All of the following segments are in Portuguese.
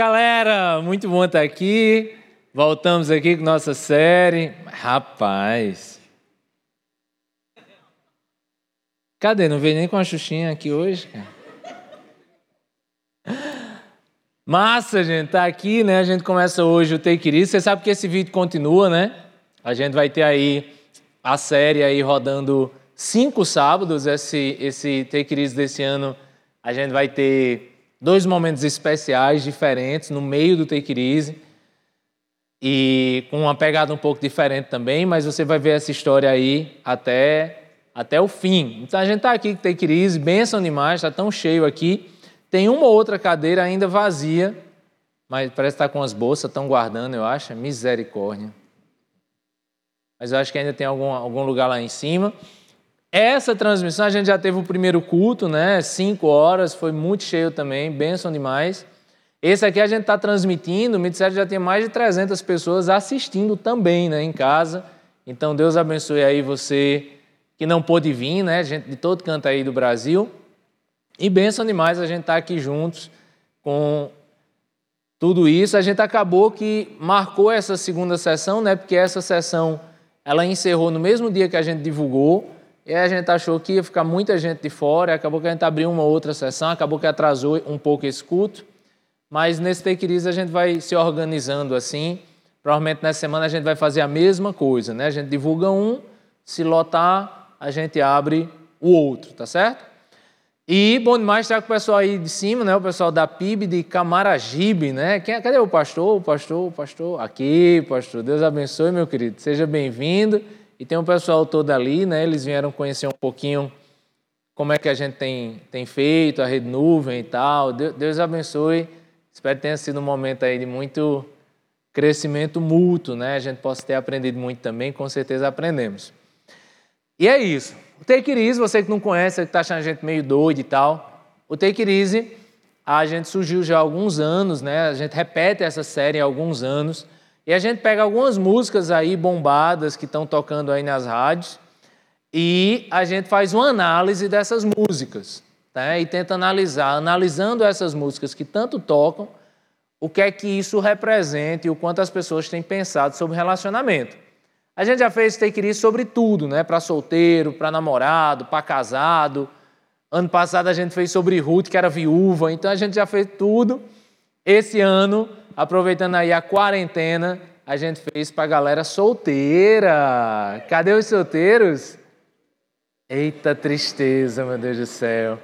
Galera, muito bom estar aqui. Voltamos aqui com nossa série. Rapaz. Cadê? Não veio nem com a Xuxinha aqui hoje, cara. Massa, gente, tá aqui, né? A gente começa hoje o Take It Você sabe que esse vídeo continua, né? A gente vai ter aí a série aí rodando cinco sábados. Esse, esse Take It desse ano, a gente vai ter dois momentos especiais diferentes no meio do Take Easy e com uma pegada um pouco diferente também, mas você vai ver essa história aí até, até o fim. Então a gente está aqui com Take Easy, benção demais, está tão cheio aqui. Tem uma outra cadeira ainda vazia, mas parece que está com as bolsas, estão guardando, eu acho. Misericórdia. Mas eu acho que ainda tem algum, algum lugar lá em cima. Essa transmissão, a gente já teve o primeiro culto, né? Cinco horas, foi muito cheio também, bênção demais. Esse aqui a gente está transmitindo, o Ministério já tem mais de 300 pessoas assistindo também, né? Em casa. Então, Deus abençoe aí você que não pôde vir, né? Gente de todo canto aí do Brasil. E bênção demais a gente estar tá aqui juntos com tudo isso. A gente acabou que marcou essa segunda sessão, né? Porque essa sessão ela encerrou no mesmo dia que a gente divulgou. E aí a gente achou que ia ficar muita gente de fora, acabou que a gente abriu uma outra sessão, acabou que atrasou um pouco esse culto. Mas nesse Take It a gente vai se organizando assim. Provavelmente nessa semana a gente vai fazer a mesma coisa, né? A gente divulga um, se lotar, a gente abre o outro, tá certo? E bom demais estar com o pessoal aí de cima, né? O pessoal da PIB de Camaragibe, né? Quem, é? cadê o pastor? O pastor, o pastor? Aqui, pastor. Deus abençoe, meu querido. Seja bem-vindo. E tem um pessoal todo ali, né? Eles vieram conhecer um pouquinho como é que a gente tem, tem feito, a rede nuvem e tal. Deus abençoe. Espero que tenha sido um momento aí de muito crescimento mútuo, né? A gente possa ter aprendido muito também, com certeza aprendemos. E é isso. O Take It Easy, você que não conhece, que está achando a gente meio doido e tal, o Take It Easy, a gente surgiu já há alguns anos, né? A gente repete essa série há alguns anos. E a gente pega algumas músicas aí bombadas que estão tocando aí nas rádios e a gente faz uma análise dessas músicas tá? e tenta analisar, analisando essas músicas que tanto tocam, o que é que isso representa e o quanto as pessoas têm pensado sobre relacionamento. A gente já fez Take It sobre tudo, né? Para solteiro, para namorado, para casado. Ano passado a gente fez sobre Ruth, que era viúva, então a gente já fez tudo. Esse ano aproveitando aí a quarentena, a gente fez para a galera solteira. Cadê os solteiros? Eita tristeza, meu Deus do céu.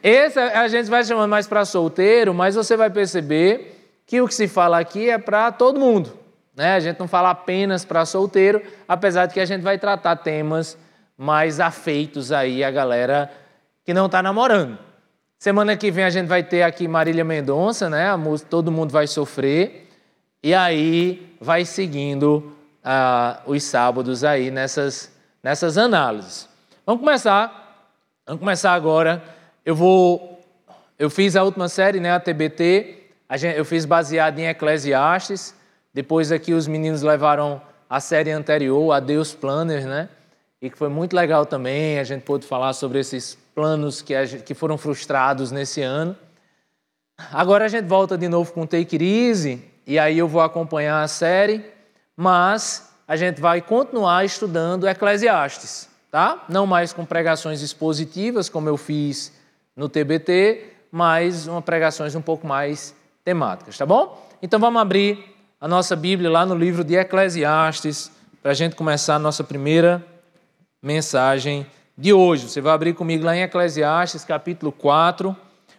Esse a gente vai chamando mais para solteiro, mas você vai perceber que o que se fala aqui é para todo mundo. Né? A gente não fala apenas para solteiro, apesar de que a gente vai tratar temas mais afeitos aí a galera que não está namorando. Semana que vem a gente vai ter aqui Marília Mendonça, né? A música Todo Mundo Vai Sofrer. E aí vai seguindo ah, os sábados aí nessas, nessas análises. Vamos começar. Vamos começar agora. Eu vou. Eu fiz a última série, né? A TBT. A gente, eu fiz baseado em Eclesiastes. Depois aqui os meninos levaram a série anterior, a Deus Planners, né? E que foi muito legal também. A gente pôde falar sobre esses planos que, que foram frustrados nesse ano. Agora a gente volta de novo com Take It Easy, e aí eu vou acompanhar a série, mas a gente vai continuar estudando Eclesiastes, tá? Não mais com pregações expositivas, como eu fiz no TBT, mas uma pregações um pouco mais temáticas, tá bom? Então vamos abrir a nossa Bíblia lá no livro de Eclesiastes, para a gente começar a nossa primeira mensagem de hoje. Você vai abrir comigo lá em Eclesiastes, capítulo 4,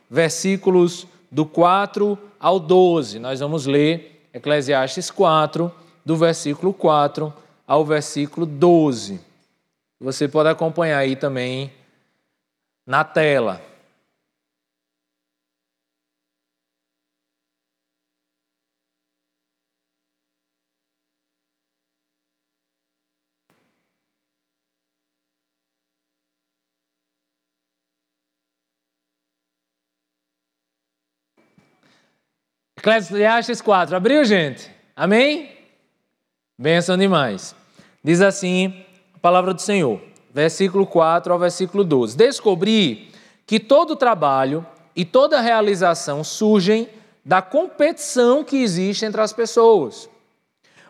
versículos do 4 ao 12. Nós vamos ler Eclesiastes 4, do versículo 4 ao versículo 12. Você pode acompanhar aí também na tela. Eclesiastes 4. Abriu, gente? Amém? Benção demais. Diz assim a palavra do Senhor, versículo 4 ao versículo 12. Descobri que todo trabalho e toda realização surgem da competição que existe entre as pessoas.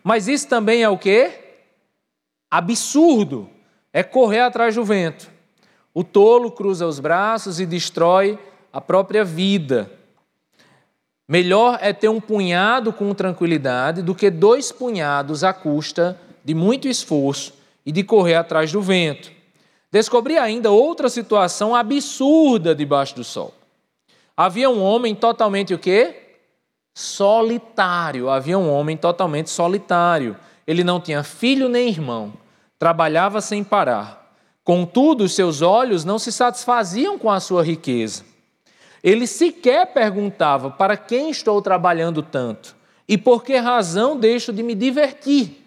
Mas isso também é o quê? Absurdo. É correr atrás do vento. O tolo cruza os braços e destrói a própria vida. Melhor é ter um punhado com tranquilidade do que dois punhados à custa de muito esforço e de correr atrás do vento. Descobri ainda outra situação absurda debaixo do sol. Havia um homem totalmente o quê? Solitário. Havia um homem totalmente solitário. Ele não tinha filho nem irmão. Trabalhava sem parar. Contudo, seus olhos não se satisfaziam com a sua riqueza. Ele sequer perguntava para quem estou trabalhando tanto e por que razão deixo de me divertir.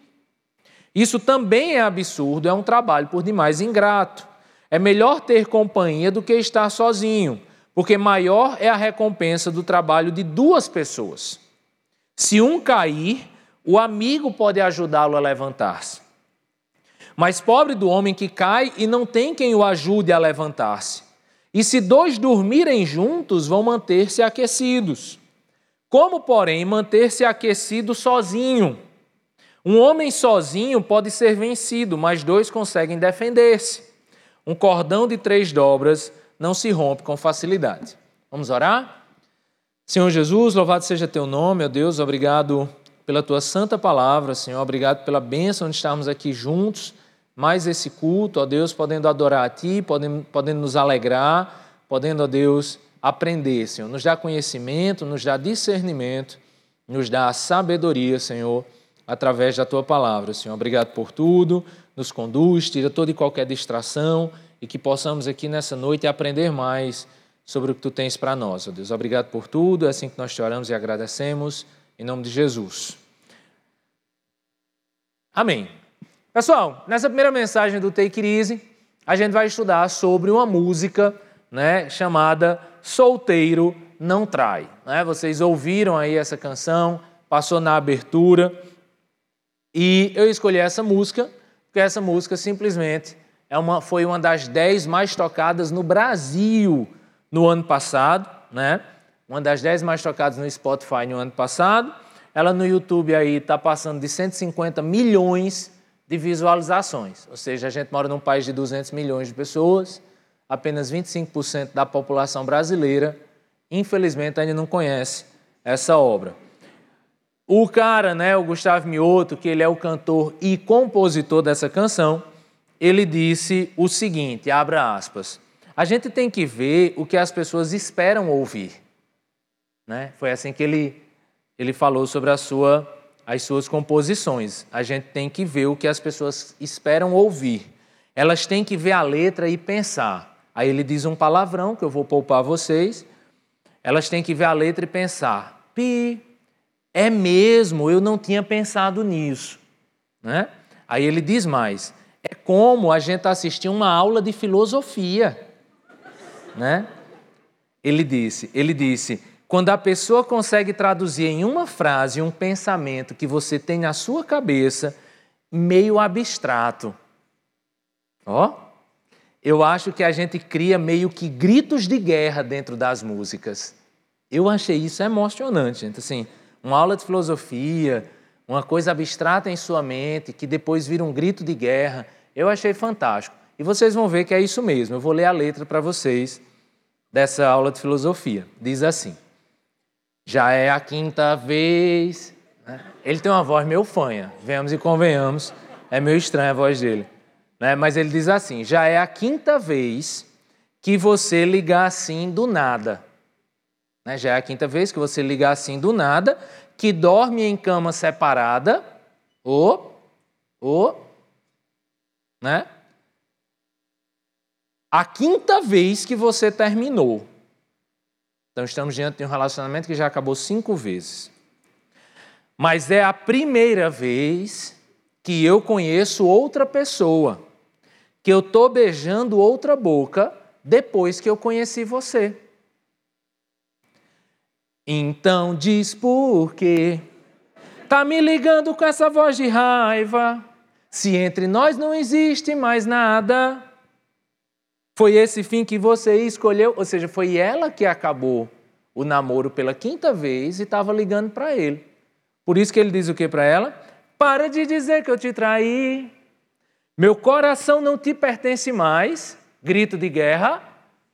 Isso também é absurdo, é um trabalho por demais ingrato. É melhor ter companhia do que estar sozinho, porque maior é a recompensa do trabalho de duas pessoas. Se um cair, o amigo pode ajudá-lo a levantar-se. Mas pobre do homem que cai e não tem quem o ajude a levantar-se. E se dois dormirem juntos, vão manter-se aquecidos. Como, porém, manter-se aquecido sozinho? Um homem sozinho pode ser vencido, mas dois conseguem defender-se. Um cordão de três dobras não se rompe com facilidade. Vamos orar? Senhor Jesus, louvado seja teu nome, ó Deus, obrigado pela tua santa palavra, Senhor, obrigado pela bênção de estarmos aqui juntos mais esse culto, ó Deus, podendo adorar a Ti, podendo, podendo nos alegrar, podendo, ó Deus, aprender, Senhor. Nos dá conhecimento, nos dá discernimento, nos dá sabedoria, Senhor, através da Tua palavra, Senhor. Obrigado por tudo, nos conduz, tira toda e qualquer distração e que possamos aqui nessa noite aprender mais sobre o que Tu tens para nós, ó Deus. Obrigado por tudo, é assim que nós te oramos e agradecemos, em nome de Jesus. Amém. Pessoal, nessa primeira mensagem do Take It Easy, a gente vai estudar sobre uma música né, chamada Solteiro Não Trai. Né? Vocês ouviram aí essa canção, passou na abertura, e eu escolhi essa música, porque essa música simplesmente é uma, foi uma das dez mais tocadas no Brasil no ano passado, né? Uma das dez mais tocadas no Spotify no ano passado. Ela no YouTube aí está passando de 150 milhões de visualizações. Ou seja, a gente mora num país de 200 milhões de pessoas, apenas 25% da população brasileira, infelizmente, ainda não conhece essa obra. O cara, né, o Gustavo Mioto, que ele é o cantor e compositor dessa canção, ele disse o seguinte, abra aspas, a gente tem que ver o que as pessoas esperam ouvir. Né? Foi assim que ele, ele falou sobre a sua as suas composições. A gente tem que ver o que as pessoas esperam ouvir. Elas têm que ver a letra e pensar. Aí ele diz um palavrão que eu vou poupar vocês. Elas têm que ver a letra e pensar. Pi, é mesmo, eu não tinha pensado nisso. Né? Aí ele diz mais. É como a gente assistir uma aula de filosofia. Né? Ele disse, ele disse, quando a pessoa consegue traduzir em uma frase um pensamento que você tem na sua cabeça, meio abstrato. Ó, eu acho que a gente cria meio que gritos de guerra dentro das músicas. Eu achei isso emocionante, gente. Assim, uma aula de filosofia, uma coisa abstrata em sua mente, que depois vira um grito de guerra. Eu achei fantástico. E vocês vão ver que é isso mesmo. Eu vou ler a letra para vocês dessa aula de filosofia. Diz assim. Já é a quinta vez. Né? Ele tem uma voz meio fanha, venhamos e convenhamos, é meio estranha a voz dele. Né? Mas ele diz assim: já é a quinta vez que você ligar assim do nada. Né? Já é a quinta vez que você ligar assim do nada, que dorme em cama separada, ou, ou, né? A quinta vez que você terminou. Então estamos diante de um relacionamento que já acabou cinco vezes. Mas é a primeira vez que eu conheço outra pessoa, que eu estou beijando outra boca depois que eu conheci você. Então diz por quê? Tá me ligando com essa voz de raiva? Se entre nós não existe mais nada, foi esse fim que você escolheu, ou seja, foi ela que acabou o namoro pela quinta vez e estava ligando para ele. Por isso que ele diz o que para ela? Para de dizer que eu te traí. Meu coração não te pertence mais. Grito de guerra.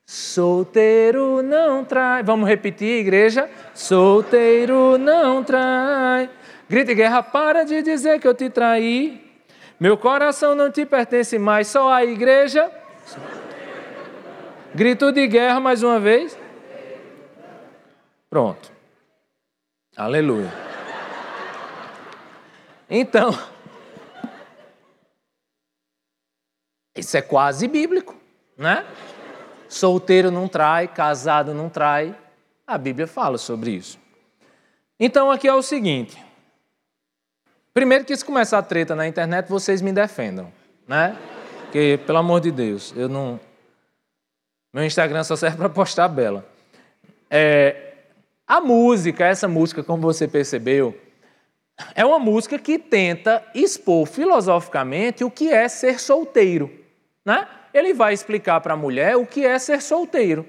Solteiro não trai. Vamos repetir, igreja? Solteiro não trai. Grito de guerra, para de dizer que eu te traí. Meu coração não te pertence mais, só a igreja. Grito de guerra mais uma vez. Pronto. Aleluia. Então, isso é quase bíblico, né? Solteiro não trai, casado não trai. A Bíblia fala sobre isso. Então aqui é o seguinte: Primeiro que se começar a treta na internet, vocês me defendam, né? Porque, pelo amor de Deus, eu não... Meu Instagram só serve para postar bela. É... A música, essa música, como você percebeu, é uma música que tenta expor filosoficamente o que é ser solteiro, né? Ele vai explicar para a mulher o que é ser solteiro,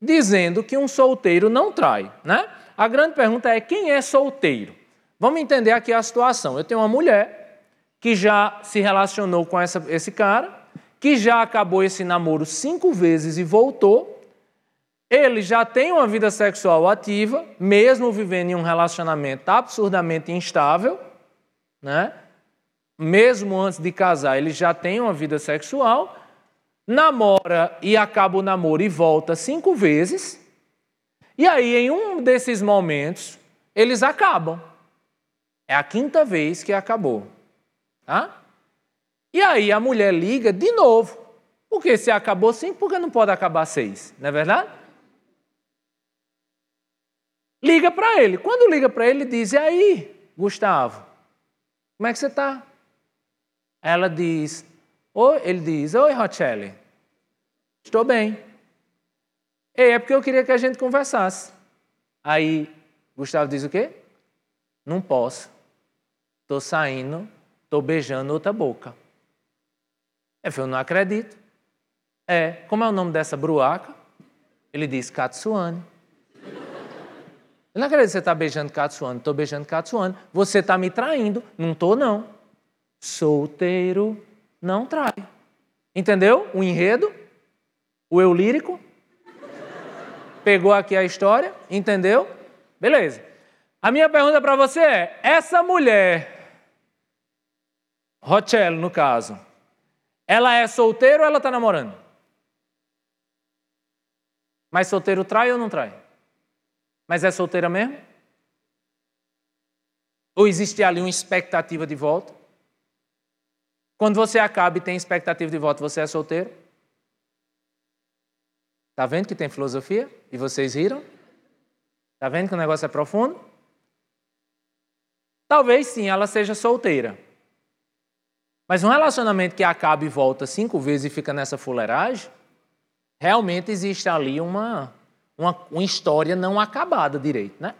dizendo que um solteiro não trai, né? A grande pergunta é quem é solteiro? Vamos entender aqui a situação. Eu tenho uma mulher que já se relacionou com essa, esse cara, que já acabou esse namoro cinco vezes e voltou. Ele já tem uma vida sexual ativa, mesmo vivendo em um relacionamento absurdamente instável, né? Mesmo antes de casar, ele já tem uma vida sexual, namora e acaba o namoro e volta cinco vezes. E aí, em um desses momentos, eles acabam. É a quinta vez que acabou. Tá? E aí a mulher liga de novo. Porque se acabou cinco, por que não pode acabar seis? Não é verdade? Liga para ele. Quando liga para ele, diz: E aí, Gustavo, como é que você está? Ela diz: Oi, ele diz: Oi, Rochelle, estou bem. Ei, é porque eu queria que a gente conversasse. Aí Gustavo diz o quê? Não posso. Estou saindo, estou beijando outra boca. Eu falei, eu não acredito. É, como é o nome dessa bruaca? Ele disse, Katsuane. Eu não acredito que você está beijando Katsuane. Estou beijando Katsuane. Você está me traindo. Não estou, não. Solteiro não trai. Entendeu? O enredo, o eu lírico. Pegou aqui a história, entendeu? Beleza. A minha pergunta para você é: essa mulher Rochelle, no caso, ela é solteira ou ela está namorando? Mas solteiro trai ou não trai? Mas é solteira mesmo? Ou existe ali uma expectativa de volta? Quando você acaba e tem expectativa de volta, você é solteiro? Tá vendo que tem filosofia? E vocês riram? Tá vendo que o negócio é profundo? Talvez sim, ela seja solteira. Mas um relacionamento que acaba e volta cinco vezes e fica nessa fuleiragem, realmente existe ali uma, uma, uma história não acabada direito, né?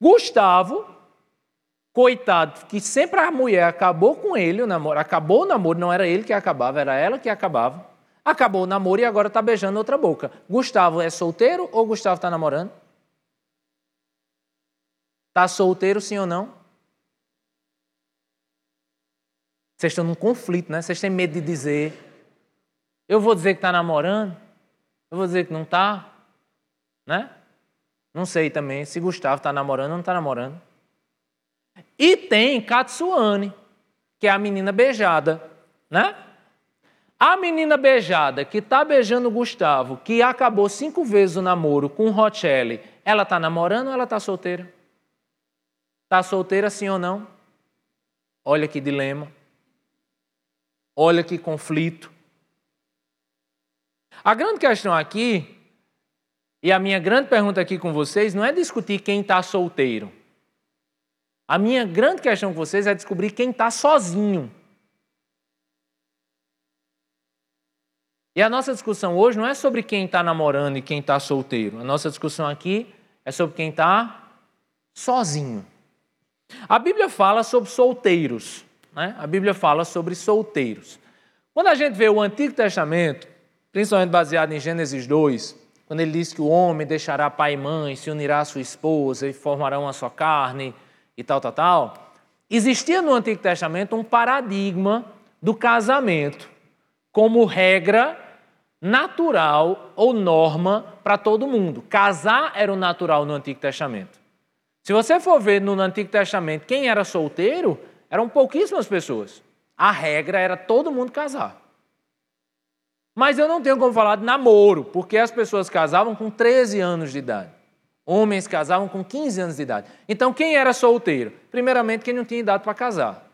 Gustavo, coitado, que sempre a mulher acabou com ele, o namoro, acabou o namoro, não era ele que acabava, era ela que acabava. Acabou o namoro e agora está beijando outra boca. Gustavo é solteiro ou Gustavo está namorando? Está solteiro, sim ou não? Vocês estão num conflito, né? Vocês têm medo de dizer. Eu vou dizer que está namorando? Eu vou dizer que não está? Né? Não sei também se Gustavo está namorando ou não está namorando. E tem Katsuane, que é a menina beijada, né? A menina beijada que está beijando Gustavo, que acabou cinco vezes o namoro com Rochelle, ela está namorando ou ela está solteira? Está solteira sim ou não? Olha que dilema. Olha que conflito. A grande questão aqui, e a minha grande pergunta aqui com vocês, não é discutir quem está solteiro. A minha grande questão com vocês é descobrir quem está sozinho. E a nossa discussão hoje não é sobre quem está namorando e quem está solteiro. A nossa discussão aqui é sobre quem está sozinho. A Bíblia fala sobre solteiros. Né? A Bíblia fala sobre solteiros. Quando a gente vê o Antigo Testamento, principalmente baseado em Gênesis 2, quando ele diz que o homem deixará pai e mãe, se unirá à sua esposa e formarão uma só carne e tal, tal, tal, existia no Antigo Testamento um paradigma do casamento como regra natural ou norma para todo mundo. Casar era o natural no Antigo Testamento. Se você for ver no Antigo Testamento quem era solteiro, eram pouquíssimas pessoas. A regra era todo mundo casar. Mas eu não tenho como falar de namoro, porque as pessoas casavam com 13 anos de idade. Homens casavam com 15 anos de idade. Então, quem era solteiro? Primeiramente, quem não tinha idade para casar.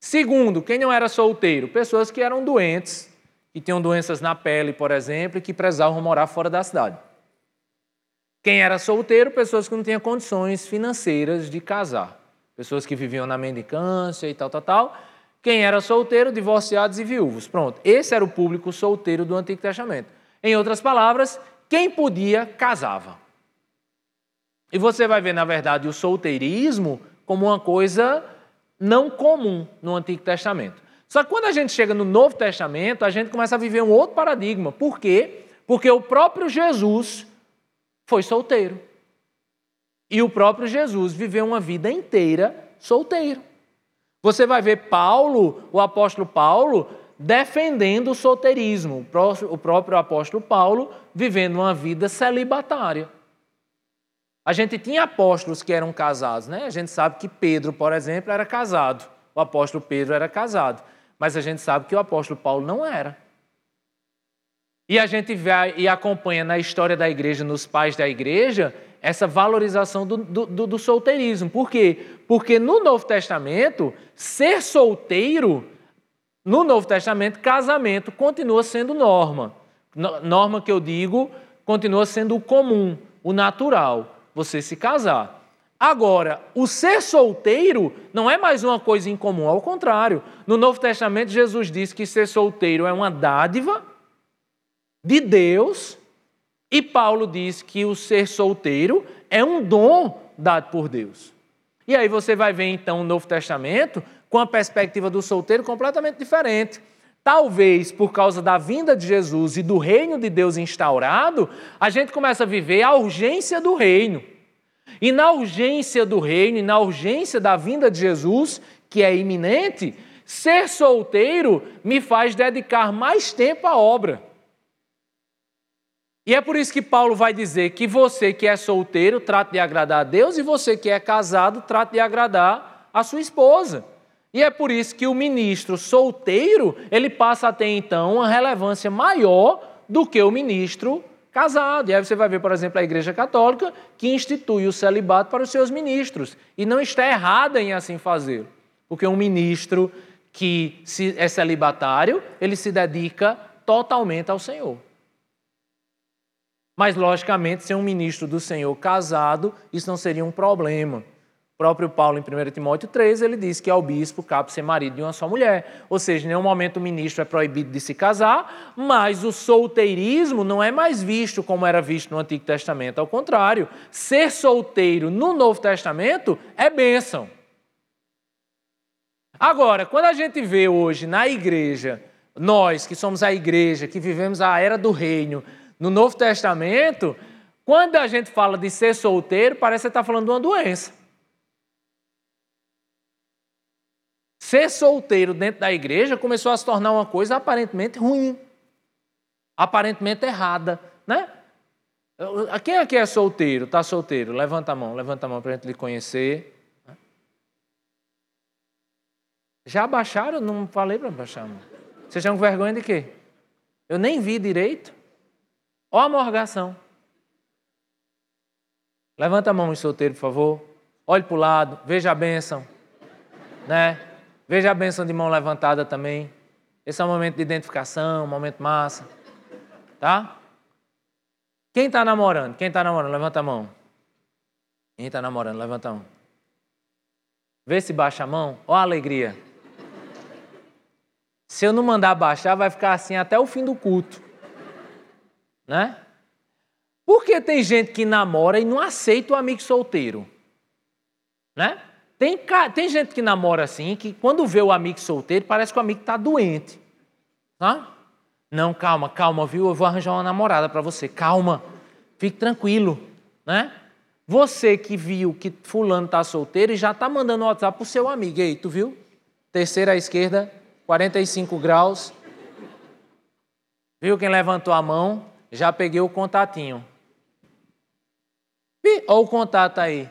Segundo, quem não era solteiro? Pessoas que eram doentes, que tinham doenças na pele, por exemplo, e que precisavam morar fora da cidade. Quem era solteiro? Pessoas que não tinham condições financeiras de casar. Pessoas que viviam na mendicância e tal, tal, tal. Quem era solteiro? Divorciados e viúvos. Pronto. Esse era o público solteiro do Antigo Testamento. Em outras palavras, quem podia, casava. E você vai ver, na verdade, o solteirismo como uma coisa não comum no Antigo Testamento. Só que quando a gente chega no Novo Testamento, a gente começa a viver um outro paradigma. Por quê? Porque o próprio Jesus foi solteiro. E o próprio Jesus viveu uma vida inteira solteiro. Você vai ver Paulo, o apóstolo Paulo, defendendo o solteirismo. O próprio apóstolo Paulo vivendo uma vida celibatária. A gente tinha apóstolos que eram casados, né? A gente sabe que Pedro, por exemplo, era casado. O apóstolo Pedro era casado. Mas a gente sabe que o apóstolo Paulo não era. E a gente vê e acompanha na história da igreja, nos pais da igreja, essa valorização do, do, do, solteirismo. Por quê? Porque no Novo Testamento, ser solteiro, no Novo Testamento, casamento continua sendo norma. Norma que eu digo, continua sendo o comum, o natural, você se casar. Agora, o ser solteiro não é mais uma coisa incomum, ao contrário. No Novo Testamento, Jesus diz que ser solteiro é uma dádiva de Deus, e Paulo diz que o ser solteiro é um dom dado por Deus. E aí você vai ver então o Novo Testamento com a perspectiva do solteiro completamente diferente. Talvez por causa da vinda de Jesus e do reino de Deus instaurado, a gente começa a viver a urgência do reino. E na urgência do reino, e na urgência da vinda de Jesus, que é iminente, ser solteiro me faz dedicar mais tempo à obra. E é por isso que Paulo vai dizer que você que é solteiro trate de agradar a Deus e você que é casado trate de agradar a sua esposa. E é por isso que o ministro solteiro, ele passa a ter então uma relevância maior do que o ministro casado. E aí você vai ver, por exemplo, a Igreja Católica que institui o celibato para os seus ministros. E não está errada em assim fazer. Porque um ministro que é celibatário, ele se dedica totalmente ao Senhor. Mas, logicamente, ser um ministro do Senhor casado, isso não seria um problema. O próprio Paulo, em 1 Timóteo 3, ele diz que ao bispo cabe ser marido de uma só mulher. Ou seja, em nenhum momento o ministro é proibido de se casar, mas o solteirismo não é mais visto como era visto no Antigo Testamento. Ao contrário, ser solteiro no Novo Testamento é bênção. Agora, quando a gente vê hoje na igreja, nós que somos a igreja, que vivemos a era do reino, no Novo Testamento, quando a gente fala de ser solteiro, parece que está falando de uma doença. Ser solteiro dentro da igreja começou a se tornar uma coisa aparentemente ruim, aparentemente errada, né? Quem aqui é solteiro, está solteiro? Levanta a mão, levanta a mão para a gente lhe conhecer. Já baixaram? Não falei para baixar mão. Vocês estão com vergonha de quê? Eu nem vi direito. Morgação. Levanta a mão em solteiro, por favor. Olhe para o lado, veja a bênção. Né? Veja a bênção de mão levantada também. Esse é um momento de identificação, um momento massa. Tá? Quem está namorando? Quem está namorando? Levanta a mão. Quem está namorando? Levanta a mão. Vê se baixa a mão. Ó a alegria. Se eu não mandar baixar, vai ficar assim até o fim do culto né? Porque tem gente que namora e não aceita o amigo solteiro, né? Tem, tem gente que namora assim, que quando vê o amigo solteiro, parece que o amigo está doente, tá? Não, calma, calma, viu? Eu vou arranjar uma namorada para você. Calma. Fique tranquilo, né? Você que viu que fulano tá solteiro e já tá mandando WhatsApp pro seu amigo. Ei, tu viu? Terceira à esquerda, 45 graus. Viu quem levantou a mão? Já peguei o contatinho. Olha o contato aí.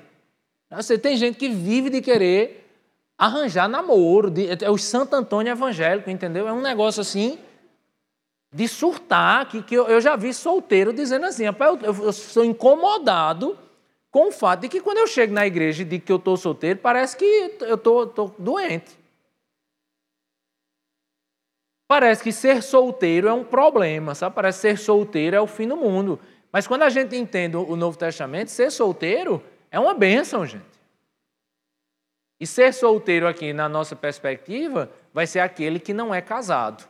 Você tem gente que vive de querer arranjar namoro. De, é o Santo Antônio evangélico, entendeu? É um negócio assim de surtar, que, que eu, eu já vi solteiro dizendo assim, rapaz, eu, eu sou incomodado com o fato de que quando eu chego na igreja e digo que eu estou solteiro, parece que eu estou doente. Parece que ser solteiro é um problema, sabe? Parece que ser solteiro é o fim do mundo. Mas quando a gente entende o Novo Testamento, ser solteiro é uma bênção, gente. E ser solteiro aqui, na nossa perspectiva, vai ser aquele que não é casado.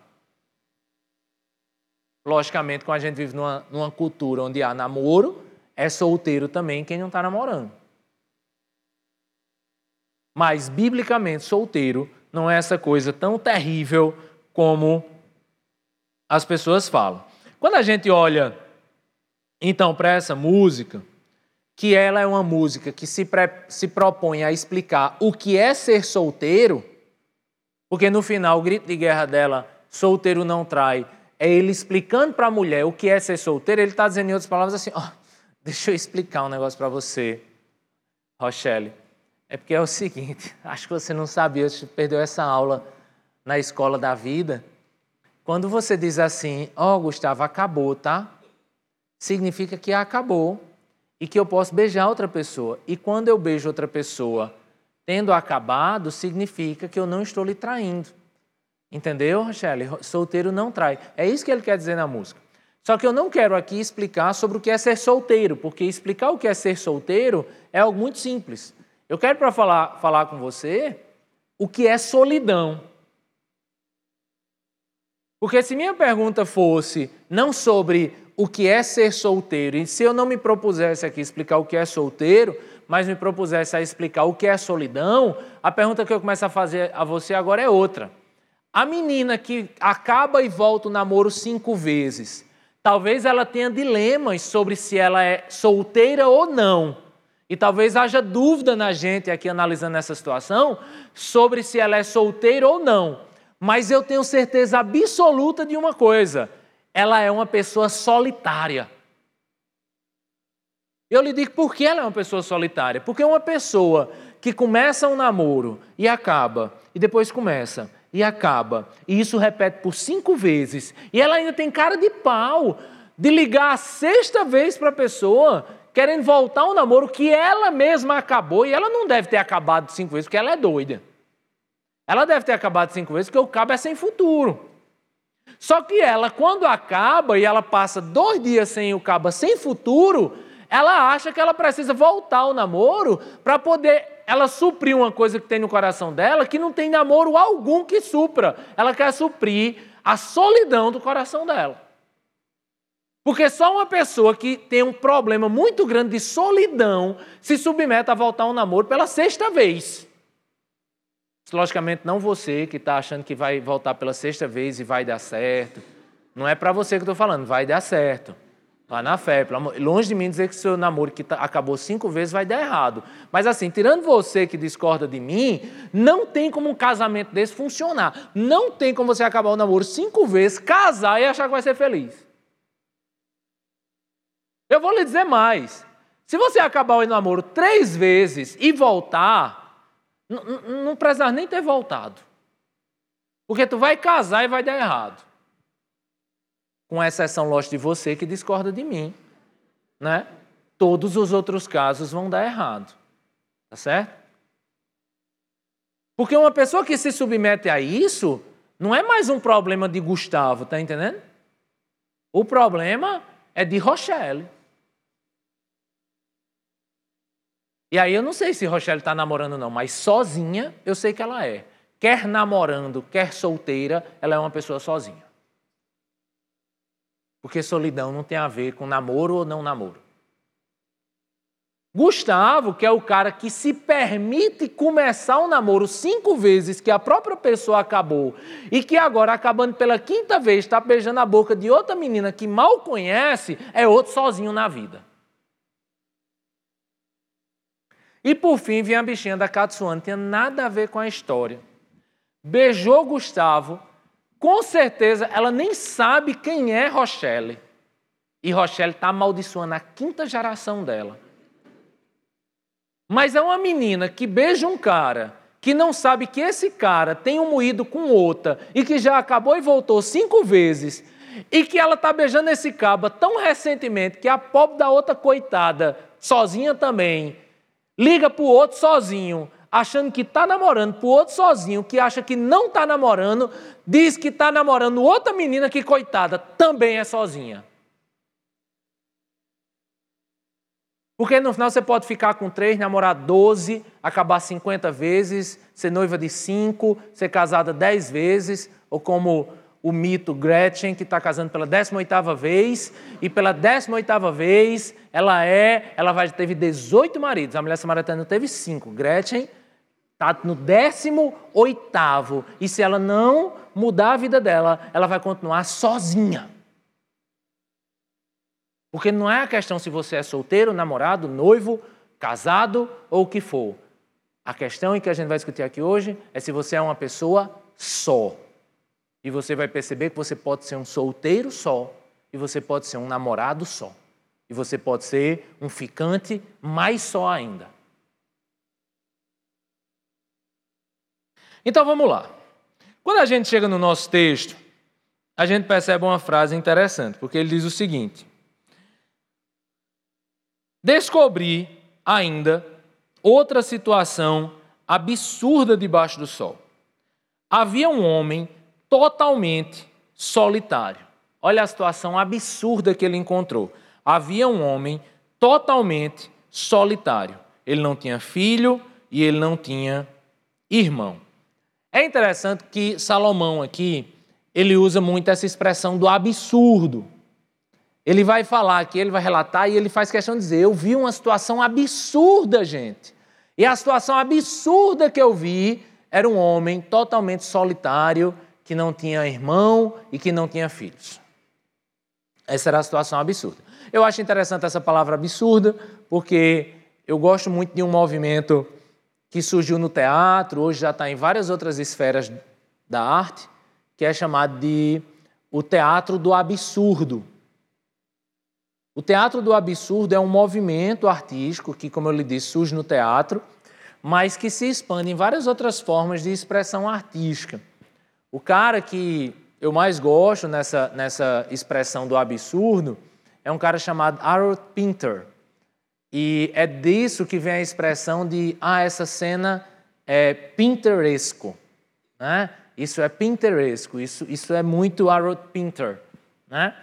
Logicamente, quando a gente vive numa, numa cultura onde há namoro, é solteiro também quem não está namorando. Mas, biblicamente, solteiro não é essa coisa tão terrível como as pessoas falam. Quando a gente olha, então, para essa música, que ela é uma música que se, se propõe a explicar o que é ser solteiro, porque no final o grito de guerra dela, solteiro não trai, é ele explicando para a mulher o que é ser solteiro, ele está dizendo em outras palavras assim: oh, deixa eu explicar um negócio para você, Rochelle. É porque é o seguinte, acho que você não sabia, você perdeu essa aula na escola da vida. Quando você diz assim, ó oh, Gustavo, acabou, tá? Significa que acabou e que eu posso beijar outra pessoa. E quando eu beijo outra pessoa tendo acabado, significa que eu não estou lhe traindo. Entendeu, Rochelle? Solteiro não trai. É isso que ele quer dizer na música. Só que eu não quero aqui explicar sobre o que é ser solteiro, porque explicar o que é ser solteiro é algo muito simples. Eu quero para falar, falar com você o que é solidão. Porque se minha pergunta fosse não sobre o que é ser solteiro, e se eu não me propusesse aqui explicar o que é solteiro, mas me propusesse a explicar o que é solidão, a pergunta que eu começo a fazer a você agora é outra. A menina que acaba e volta o namoro cinco vezes, talvez ela tenha dilemas sobre se ela é solteira ou não. E talvez haja dúvida na gente aqui analisando essa situação sobre se ela é solteira ou não. Mas eu tenho certeza absoluta de uma coisa: ela é uma pessoa solitária. Eu lhe digo por que ela é uma pessoa solitária. Porque uma pessoa que começa um namoro e acaba, e depois começa, e acaba. E isso repete por cinco vezes. E ela ainda tem cara de pau de ligar a sexta vez para a pessoa, querendo voltar ao namoro que ela mesma acabou. E ela não deve ter acabado cinco vezes, porque ela é doida. Ela deve ter acabado cinco vezes, porque o cabo é sem futuro. Só que ela, quando acaba e ela passa dois dias sem o cabo sem futuro, ela acha que ela precisa voltar ao namoro para poder ela suprir uma coisa que tem no coração dela que não tem namoro algum que supra. Ela quer suprir a solidão do coração dela. Porque só uma pessoa que tem um problema muito grande de solidão se submete a voltar ao namoro pela sexta vez. Logicamente, não você que está achando que vai voltar pela sexta vez e vai dar certo. Não é para você que eu estou falando, vai dar certo. Vá na fé. Longe de mim dizer que seu namoro que tá, acabou cinco vezes vai dar errado. Mas assim, tirando você que discorda de mim, não tem como um casamento desse funcionar. Não tem como você acabar o namoro cinco vezes, casar e achar que vai ser feliz. Eu vou lhe dizer mais. Se você acabar o namoro três vezes e voltar, não precisa nem ter voltado. Porque tu vai casar e vai dar errado com exceção, lógico, de você que discorda de mim, né? Todos os outros casos vão dar errado. Tá certo? Porque uma pessoa que se submete a isso não é mais um problema de Gustavo, tá entendendo? O problema é de Rochelle. E aí eu não sei se Rochelle está namorando não, mas sozinha eu sei que ela é. Quer namorando, quer solteira, ela é uma pessoa sozinha. Porque solidão não tem a ver com namoro ou não namoro. Gustavo, que é o cara que se permite começar um namoro cinco vezes que a própria pessoa acabou e que agora, acabando pela quinta vez, está beijando a boca de outra menina que mal conhece, é outro sozinho na vida. E por fim vem a bichinha da Katsuane, tinha nada a ver com a história. Beijou Gustavo, com certeza ela nem sabe quem é Rochelle. E Rochelle está amaldiçoando a quinta geração dela. Mas é uma menina que beija um cara que não sabe que esse cara tem um moído com outra e que já acabou e voltou cinco vezes e que ela está beijando esse caba tão recentemente que a pobre da outra coitada, sozinha também, liga para o outro sozinho, achando que está namorando para o outro sozinho, que acha que não está namorando, diz que está namorando outra menina que, coitada, também é sozinha. Porque no final você pode ficar com três, namorar 12, acabar 50 vezes, ser noiva de cinco, ser casada 10 vezes, ou como o mito Gretchen, que está casando pela 18ª vez, e pela 18ª vez ela é, ela vai, teve 18 maridos, a mulher samaritana teve cinco. Gretchen está no 18º, e se ela não mudar a vida dela, ela vai continuar sozinha. Porque não é a questão se você é solteiro, namorado, noivo, casado ou o que for. A questão que a gente vai discutir aqui hoje é se você é uma pessoa só. E você vai perceber que você pode ser um solteiro só, e você pode ser um namorado só, e você pode ser um ficante mais só ainda. Então vamos lá. Quando a gente chega no nosso texto, a gente percebe uma frase interessante, porque ele diz o seguinte: Descobri ainda outra situação absurda debaixo do sol. Havia um homem totalmente solitário. Olha a situação absurda que ele encontrou. Havia um homem totalmente solitário. Ele não tinha filho e ele não tinha irmão. É interessante que Salomão aqui, ele usa muito essa expressão do absurdo. Ele vai falar aqui, ele vai relatar e ele faz questão de dizer: Eu vi uma situação absurda, gente. E a situação absurda que eu vi era um homem totalmente solitário, que não tinha irmão e que não tinha filhos. Essa era a situação absurda. Eu acho interessante essa palavra absurda, porque eu gosto muito de um movimento que surgiu no teatro, hoje já está em várias outras esferas da arte, que é chamado de o teatro do absurdo. O teatro do absurdo é um movimento artístico que, como eu lhe disse, surge no teatro, mas que se expande em várias outras formas de expressão artística. O cara que eu mais gosto nessa, nessa expressão do absurdo é um cara chamado Harold Pinter. E é disso que vem a expressão de, ah, essa cena é pinteresco. Né? Isso é pinteresco, isso, isso é muito Harold Pinter. Né?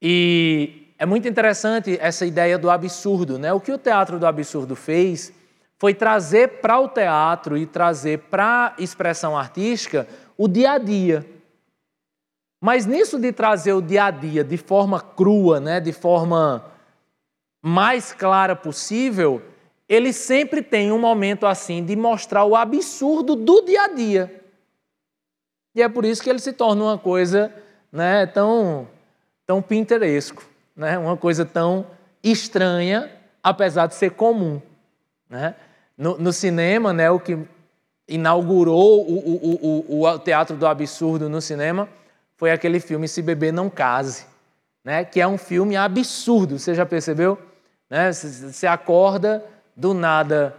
E é muito interessante essa ideia do absurdo. Né? O que o teatro do absurdo fez foi trazer para o teatro e trazer para a expressão artística o dia a dia. Mas nisso de trazer o dia a dia de forma crua, né, de forma mais clara possível, ele sempre tem um momento assim de mostrar o absurdo do dia a dia. E é por isso que ele se torna uma coisa né, tão, tão pinteresco né? uma coisa tão estranha, apesar de ser comum. Né? No, no cinema, né, o que inaugurou o, o, o, o, teatro do absurdo no cinema foi aquele filme Se Beber Não Case, né, que é um filme absurdo, você já percebeu? Né? Você acorda, do nada,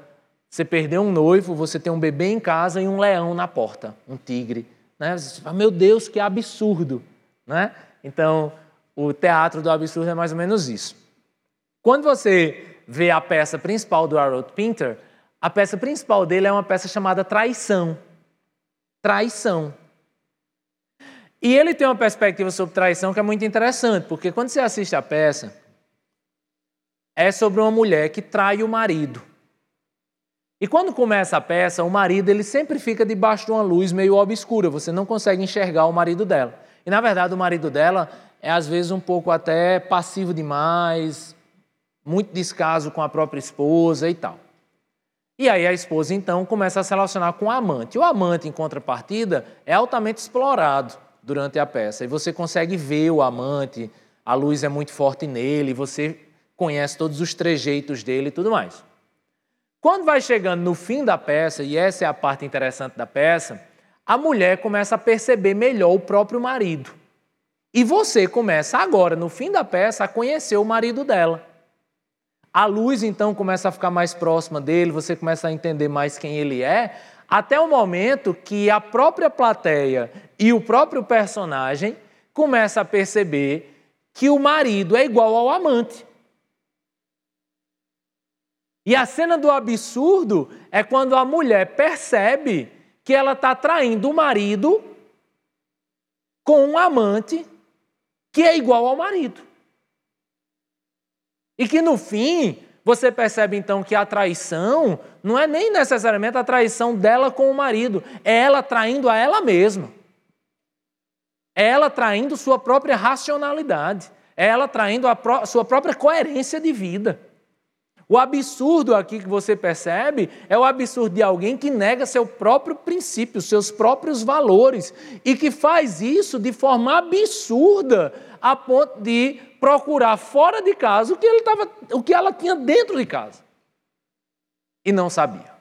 você perdeu um noivo, você tem um bebê em casa e um leão na porta, um tigre. Né? Você fala, meu Deus, que absurdo! Né? Então, o teatro do absurdo é mais ou menos isso. Quando você vê a peça principal do Harold Pinter, a peça principal dele é uma peça chamada Traição. Traição. E ele tem uma perspectiva sobre traição que é muito interessante, porque quando você assiste a peça, é sobre uma mulher que trai o marido. E quando começa a peça, o marido ele sempre fica debaixo de uma luz meio obscura, você não consegue enxergar o marido dela. E na verdade, o marido dela é às vezes um pouco até passivo demais, muito descaso com a própria esposa e tal. E aí a esposa então começa a se relacionar com o amante. O amante, em contrapartida, é altamente explorado durante a peça. E você consegue ver o amante, a luz é muito forte nele, você conhece todos os trejeitos dele e tudo mais. Quando vai chegando no fim da peça, e essa é a parte interessante da peça, a mulher começa a perceber melhor o próprio marido. E você começa agora, no fim da peça, a conhecer o marido dela. A luz então começa a ficar mais próxima dele, você começa a entender mais quem ele é, até o momento que a própria plateia e o próprio personagem começa a perceber que o marido é igual ao amante. E a cena do absurdo é quando a mulher percebe que ela está traindo o marido com um amante que é igual ao marido. E que no fim, você percebe então que a traição não é nem necessariamente a traição dela com o marido, é ela traindo a ela mesma. É ela traindo sua própria racionalidade, é ela traindo a pró sua própria coerência de vida. O absurdo aqui que você percebe é o absurdo de alguém que nega seu próprio princípio, seus próprios valores e que faz isso de forma absurda a ponto de procurar fora de casa o que, ele tava, o que ela tinha dentro de casa. E não sabia.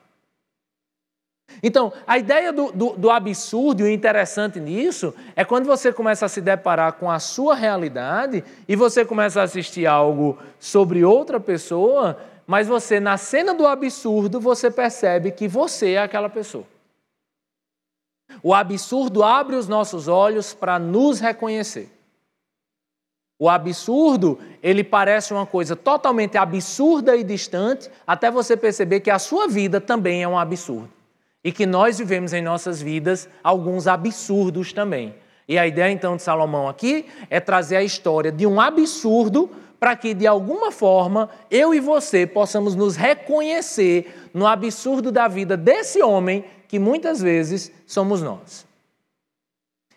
Então, a ideia do, do, do absurdo e o interessante nisso é quando você começa a se deparar com a sua realidade e você começa a assistir algo sobre outra pessoa, mas você, na cena do absurdo, você percebe que você é aquela pessoa. O absurdo abre os nossos olhos para nos reconhecer. O absurdo, ele parece uma coisa totalmente absurda e distante, até você perceber que a sua vida também é um absurdo. E que nós vivemos em nossas vidas alguns absurdos também. E a ideia então de Salomão aqui é trazer a história de um absurdo para que de alguma forma eu e você possamos nos reconhecer no absurdo da vida desse homem que muitas vezes somos nós.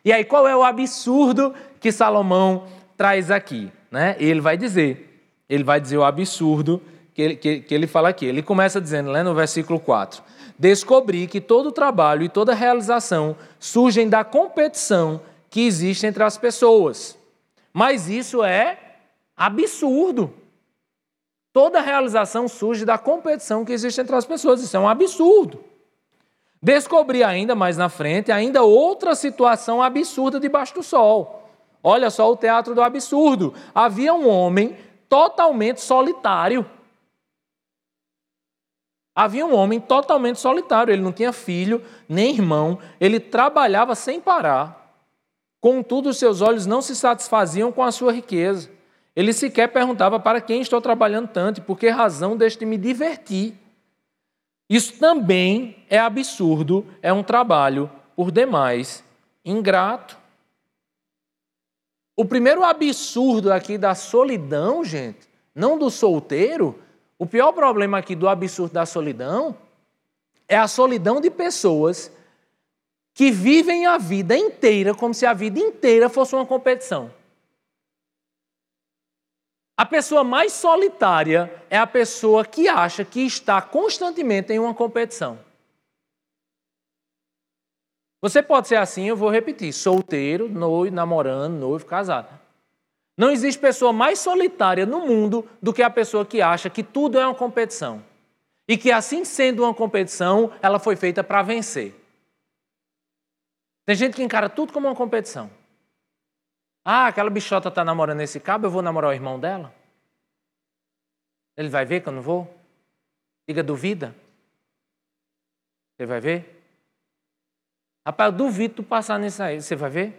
E aí, qual é o absurdo que Salomão traz aqui. Né? Ele vai dizer, ele vai dizer o absurdo que ele, que, que ele fala aqui. Ele começa dizendo, né, no versículo 4: Descobri que todo trabalho e toda realização surgem da competição que existe entre as pessoas. Mas isso é absurdo. Toda realização surge da competição que existe entre as pessoas. Isso é um absurdo. Descobri ainda mais na frente, ainda outra situação absurda debaixo do sol. Olha só o teatro do absurdo. Havia um homem totalmente solitário. Havia um homem totalmente solitário. Ele não tinha filho, nem irmão. Ele trabalhava sem parar. Contudo, seus olhos não se satisfaziam com a sua riqueza. Ele sequer perguntava para quem estou trabalhando tanto e por que razão deixe de me divertir. Isso também é absurdo, é um trabalho por demais ingrato. O primeiro absurdo aqui da solidão, gente, não do solteiro, o pior problema aqui do absurdo da solidão é a solidão de pessoas que vivem a vida inteira como se a vida inteira fosse uma competição. A pessoa mais solitária é a pessoa que acha que está constantemente em uma competição. Você pode ser assim, eu vou repetir: solteiro, noivo, namorando, noivo, casado. Não existe pessoa mais solitária no mundo do que a pessoa que acha que tudo é uma competição. E que, assim sendo uma competição, ela foi feita para vencer. Tem gente que encara tudo como uma competição. Ah, aquela bichota está namorando esse cabo, eu vou namorar o irmão dela? Ele vai ver que eu não vou? Diga, duvida? Você vai ver? Rapaz, eu duvido tu passar nisso aí. Você vai ver?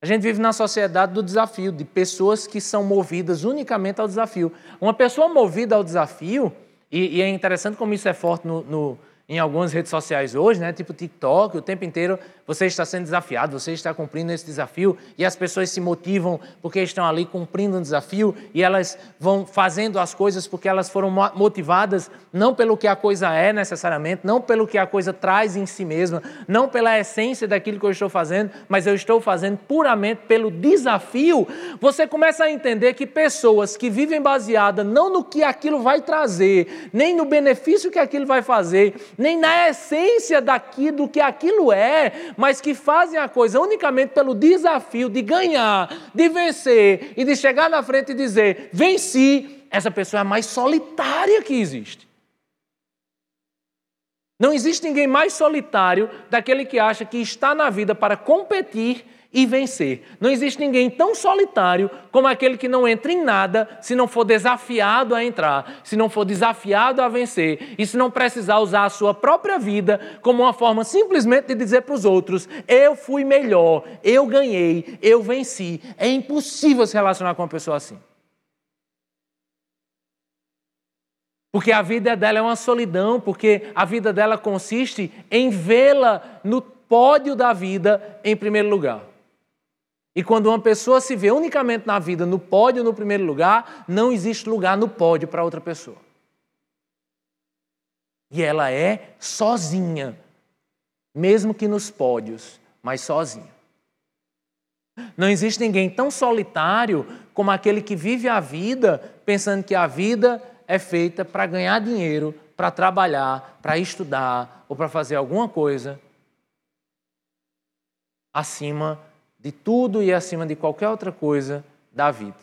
A gente vive na sociedade do desafio, de pessoas que são movidas unicamente ao desafio. Uma pessoa movida ao desafio, e, e é interessante como isso é forte no, no, em algumas redes sociais hoje, né? tipo TikTok, o tempo inteiro você está sendo desafiado, você está cumprindo esse desafio e as pessoas se motivam porque estão ali cumprindo um desafio e elas vão fazendo as coisas porque elas foram motivadas não pelo que a coisa é necessariamente, não pelo que a coisa traz em si mesma, não pela essência daquilo que eu estou fazendo, mas eu estou fazendo puramente pelo desafio. Você começa a entender que pessoas que vivem baseada não no que aquilo vai trazer, nem no benefício que aquilo vai fazer, nem na essência daqui do que aquilo é, mas que fazem a coisa unicamente pelo desafio de ganhar, de vencer e de chegar na frente e dizer: venci, essa pessoa é a mais solitária que existe. Não existe ninguém mais solitário daquele que acha que está na vida para competir e vencer. Não existe ninguém tão solitário como aquele que não entra em nada se não for desafiado a entrar, se não for desafiado a vencer e se não precisar usar a sua própria vida como uma forma simplesmente de dizer para os outros: eu fui melhor, eu ganhei, eu venci. É impossível se relacionar com uma pessoa assim. Porque a vida dela é uma solidão, porque a vida dela consiste em vê-la no pódio da vida em primeiro lugar. E quando uma pessoa se vê unicamente na vida no pódio no primeiro lugar, não existe lugar no pódio para outra pessoa. E ela é sozinha, mesmo que nos pódios, mas sozinha. Não existe ninguém tão solitário como aquele que vive a vida pensando que a vida é feita para ganhar dinheiro, para trabalhar, para estudar ou para fazer alguma coisa acima de tudo e acima de qualquer outra coisa da vida.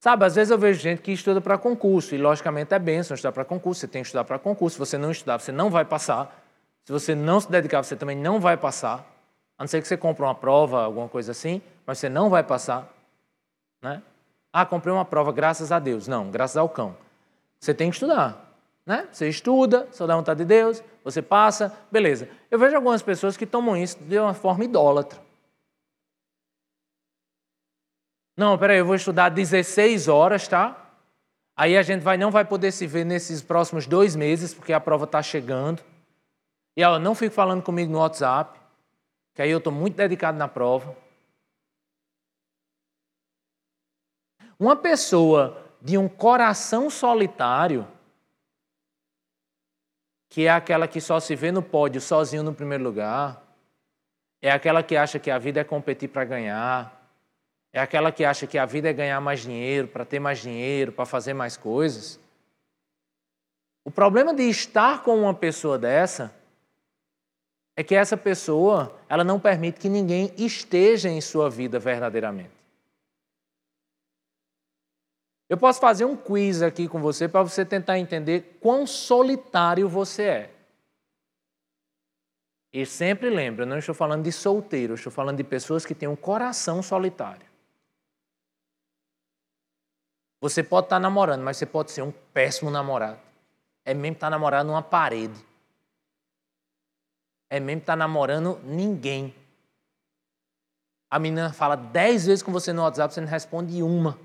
Sabe, às vezes eu vejo gente que estuda para concurso, e logicamente é bênção estudar para concurso, você tem que estudar para concurso, se você não estudar, você não vai passar. Se você não se dedicar, você também não vai passar. A não ser que você compre uma prova, alguma coisa assim, mas você não vai passar. Né? Ah, comprei uma prova, graças a Deus. Não, graças ao cão. Você tem que estudar. Né? Você estuda, só dá vontade de Deus, você passa, beleza. Eu vejo algumas pessoas que tomam isso de uma forma idólatra. Não, peraí, eu vou estudar 16 horas, tá? Aí a gente vai, não vai poder se ver nesses próximos dois meses, porque a prova está chegando. E ela não fica falando comigo no WhatsApp, que aí eu estou muito dedicado na prova. Uma pessoa de um coração solitário, que é aquela que só se vê no pódio sozinho no primeiro lugar, é aquela que acha que a vida é competir para ganhar, é aquela que acha que a vida é ganhar mais dinheiro, para ter mais dinheiro, para fazer mais coisas. O problema de estar com uma pessoa dessa é que essa pessoa, ela não permite que ninguém esteja em sua vida verdadeiramente. Eu posso fazer um quiz aqui com você para você tentar entender quão solitário você é. E sempre lembra, não estou falando de solteiro, estou falando de pessoas que têm um coração solitário. Você pode estar namorando, mas você pode ser um péssimo namorado. É mesmo estar namorando numa parede. É mesmo estar namorando ninguém. A menina fala dez vezes com você no WhatsApp, você não responde uma.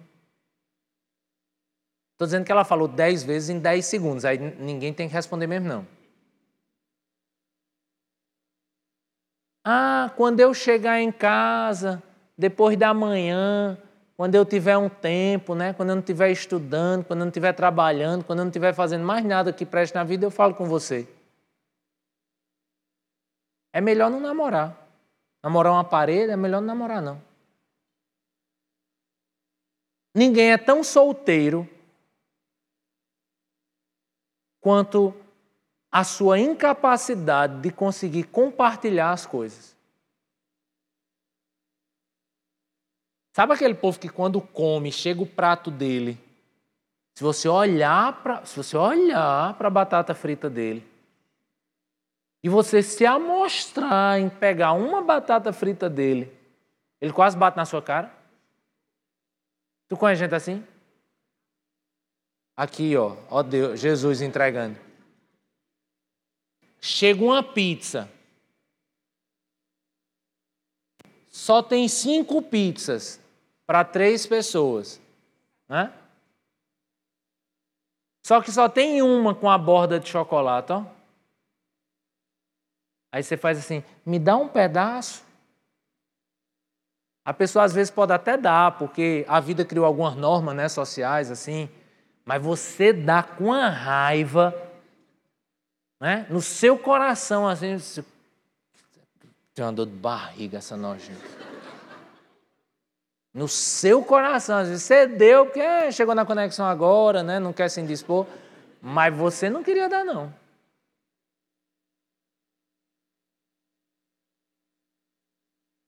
Estou dizendo que ela falou dez vezes em dez segundos, aí ninguém tem que responder mesmo, não. Ah, quando eu chegar em casa, depois da manhã, quando eu tiver um tempo, né? quando eu não estiver estudando, quando eu não estiver trabalhando, quando eu não estiver fazendo mais nada que preste na vida, eu falo com você. É melhor não namorar. Namorar uma parede é melhor não namorar, não. Ninguém é tão solteiro quanto a sua incapacidade de conseguir compartilhar as coisas. Sabe aquele povo que quando come, chega o prato dele, se você olhar para, se você olhar para a batata frita dele, e você se amostrar em pegar uma batata frita dele, ele quase bate na sua cara? Tu conhece gente assim? Aqui, ó, ó Deus, Jesus entregando. Chega uma pizza. Só tem cinco pizzas para três pessoas. Né? Só que só tem uma com a borda de chocolate, ó. Aí você faz assim: me dá um pedaço. A pessoa às vezes pode até dar, porque a vida criou algumas normas né, sociais, assim, mas você dá com a raiva, né, no seu coração, assim, tem uma dor de barriga essa nojenta. No seu coração, às vezes você deu porque chegou na conexão agora, né, não quer se indispor, mas você não queria dar, não.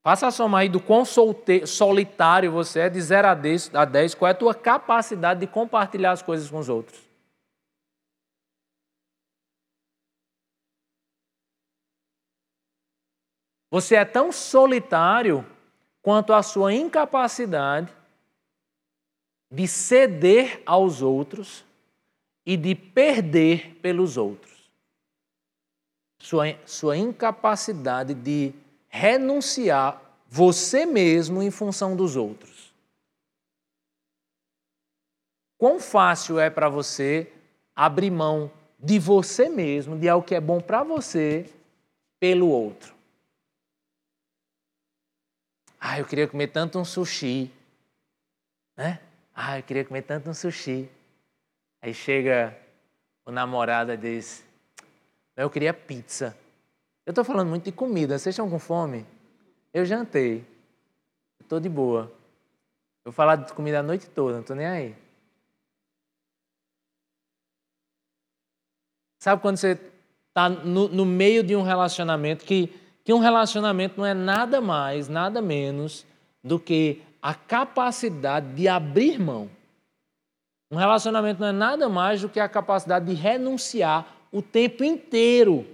Faça a soma aí do quão solitário você é, de 0 a 10, a 10, qual é a tua capacidade de compartilhar as coisas com os outros. Você é tão solitário quanto a sua incapacidade de ceder aos outros e de perder pelos outros. Sua, sua incapacidade de renunciar você mesmo em função dos outros. Quão fácil é para você abrir mão de você mesmo, de algo que é bom para você, pelo outro? Ah, eu queria comer tanto um sushi. Né? Ah, eu queria comer tanto um sushi. Aí chega o namorado e diz: Eu queria pizza. Eu estou falando muito de comida. Vocês estão com fome? Eu jantei. Estou de boa. Eu vou falar de comida a noite toda, não estou nem aí. Sabe quando você está no, no, meio de um relacionamento que, que um relacionamento não é nada mais, nada menos do que a capacidade de abrir mão. Um relacionamento não é nada mais do que a capacidade de renunciar o tempo inteiro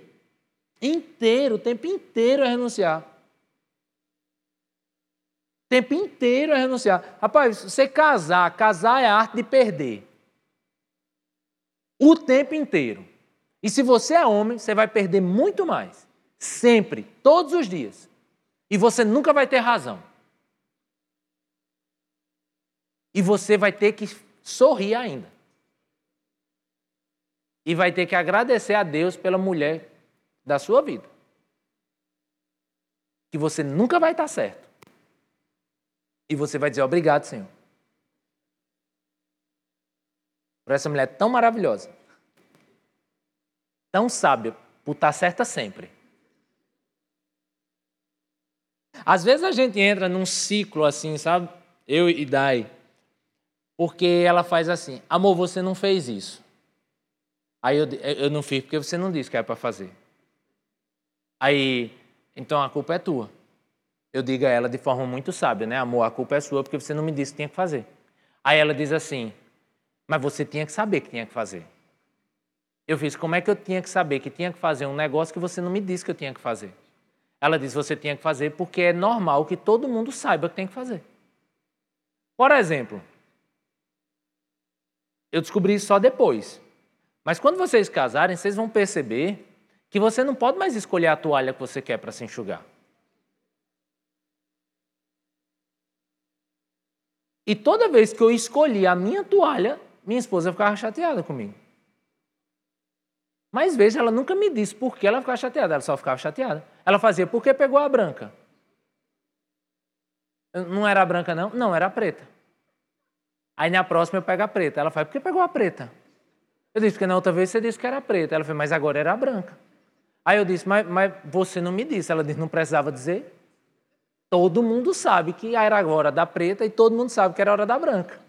Inteiro, o tempo inteiro é renunciar. O tempo inteiro é renunciar. Rapaz, você casar, casar é a arte de perder. O tempo inteiro. E se você é homem, você vai perder muito mais. Sempre, todos os dias. E você nunca vai ter razão. E você vai ter que sorrir ainda. E vai ter que agradecer a Deus pela mulher da sua vida. Que você nunca vai estar certo. E você vai dizer obrigado, Senhor. Por essa mulher tão maravilhosa. Tão sábia, por estar certa sempre. Às vezes a gente entra num ciclo assim, sabe? Eu e Dai. Porque ela faz assim: amor, você não fez isso. Aí eu, eu não fiz porque você não disse que era para fazer. Aí, então a culpa é tua. Eu digo a ela de forma muito sábia, né? Amor, a culpa é sua porque você não me disse que tinha que fazer. Aí ela diz assim: Mas você tinha que saber que tinha que fazer. Eu fiz: Como é que eu tinha que saber que tinha que fazer um negócio que você não me disse que eu tinha que fazer? Ela diz: Você tinha que fazer porque é normal que todo mundo saiba que tem que fazer. Por exemplo, eu descobri isso só depois. Mas quando vocês casarem, vocês vão perceber que você não pode mais escolher a toalha que você quer para se enxugar. E toda vez que eu escolhi a minha toalha, minha esposa ficava chateada comigo. Mas veja, ela nunca me disse por que ela ficava chateada, ela só ficava chateada. Ela fazia, por que pegou a branca? Não era a branca, não? Não, era a preta. Aí na próxima eu pego a preta. Ela faz, por que pegou a preta? Eu disse, porque na outra vez você disse que era a preta. Ela falou, mas agora era a branca. Aí eu disse, mas, mas você não me disse. Ela disse, não precisava dizer. Todo mundo sabe que era agora da preta e todo mundo sabe que era hora da branca.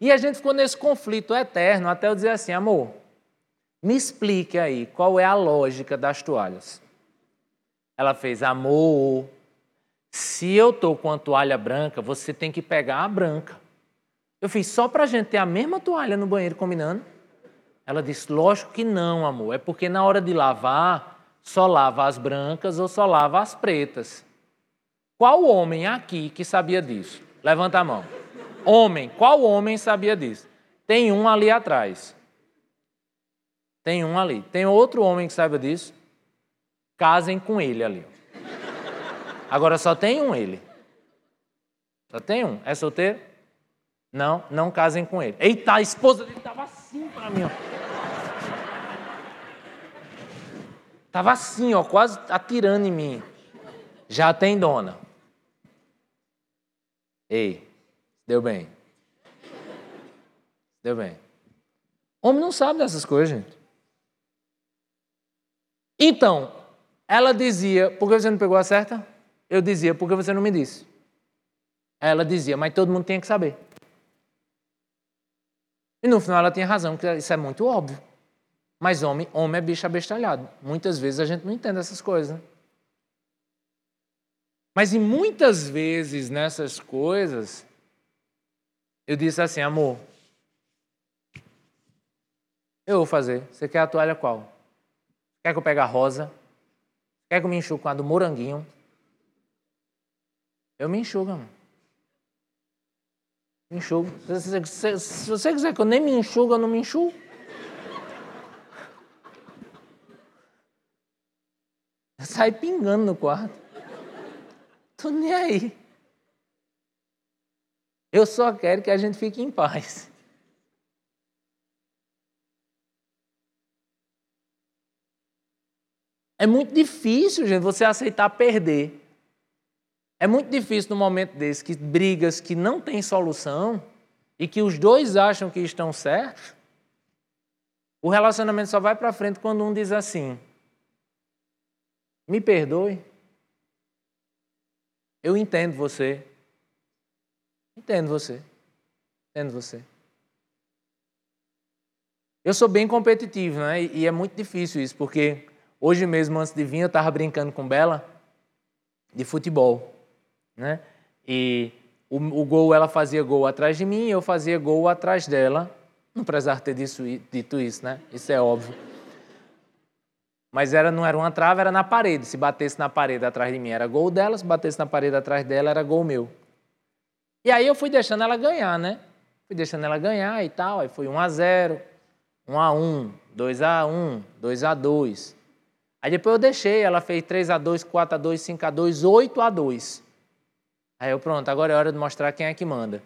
E a gente ficou nesse conflito eterno até eu dizer assim, amor, me explique aí qual é a lógica das toalhas. Ela fez, amor, se eu estou com a toalha branca, você tem que pegar a branca. Eu fiz só para a gente ter a mesma toalha no banheiro combinando. Ela disse: Lógico que não, amor. É porque na hora de lavar, só lava as brancas ou só lava as pretas. Qual homem aqui que sabia disso? Levanta a mão. Homem, qual homem sabia disso? Tem um ali atrás. Tem um ali. Tem outro homem que saiba disso? Casem com ele ali. Agora só tem um ele. Só tem um. É solteiro? Não, não casem com ele. Eita, a esposa dele estava assim para mim. Ó. Tava assim, ó, quase atirando em mim. Já tem dona. Ei, deu bem. Deu bem. Homem não sabe dessas coisas, gente. Então, ela dizia, por que você não pegou a certa? Eu dizia, por que você não me disse? Ela dizia, mas todo mundo tinha que saber. E no final ela tinha razão, porque isso é muito óbvio. Mas homem, homem é bicho abestalhado. Muitas vezes a gente não entende essas coisas. Né? Mas e muitas vezes nessas coisas, eu disse assim, amor, eu vou fazer. Você quer a toalha qual? Quer que eu pegue a rosa? Quer que eu me enxugue com a do moranguinho? Eu me enxugo, amor. Me enxugo. Se, se, se, você quiser que eu nem me enxugue, eu não me enxugo. Sai pingando no quarto. Tô nem aí. Eu só quero que a gente fique em paz. É muito difícil, gente, você aceitar perder. É muito difícil no momento desse, que brigas que não têm solução e que os dois acham que estão certos, o relacionamento só vai para frente quando um diz assim: me perdoe, eu entendo você, entendo você, entendo você. Eu sou bem competitivo, né? E é muito difícil isso, porque hoje mesmo, antes de vir, eu estava brincando com Bela de futebol né? E o, o, gol, ela fazia gol atrás de mim, eu fazia gol atrás dela. Não precisava ter disso, dito isso, né? Isso é óbvio. Mas era, não era uma trava, era na parede. Se batesse na parede atrás de mim, era gol dela. Se batesse na parede atrás dela, era gol meu. E aí eu fui deixando ela ganhar, né? Fui deixando ela ganhar e tal. Aí foi 1 a 0 1 a 1 2 a 1 2 a 2 Aí depois eu deixei, ela fez 3 a 2 4 a 2 5 a 2 8 a 2 Aí eu, pronto, agora é hora de mostrar quem é que manda.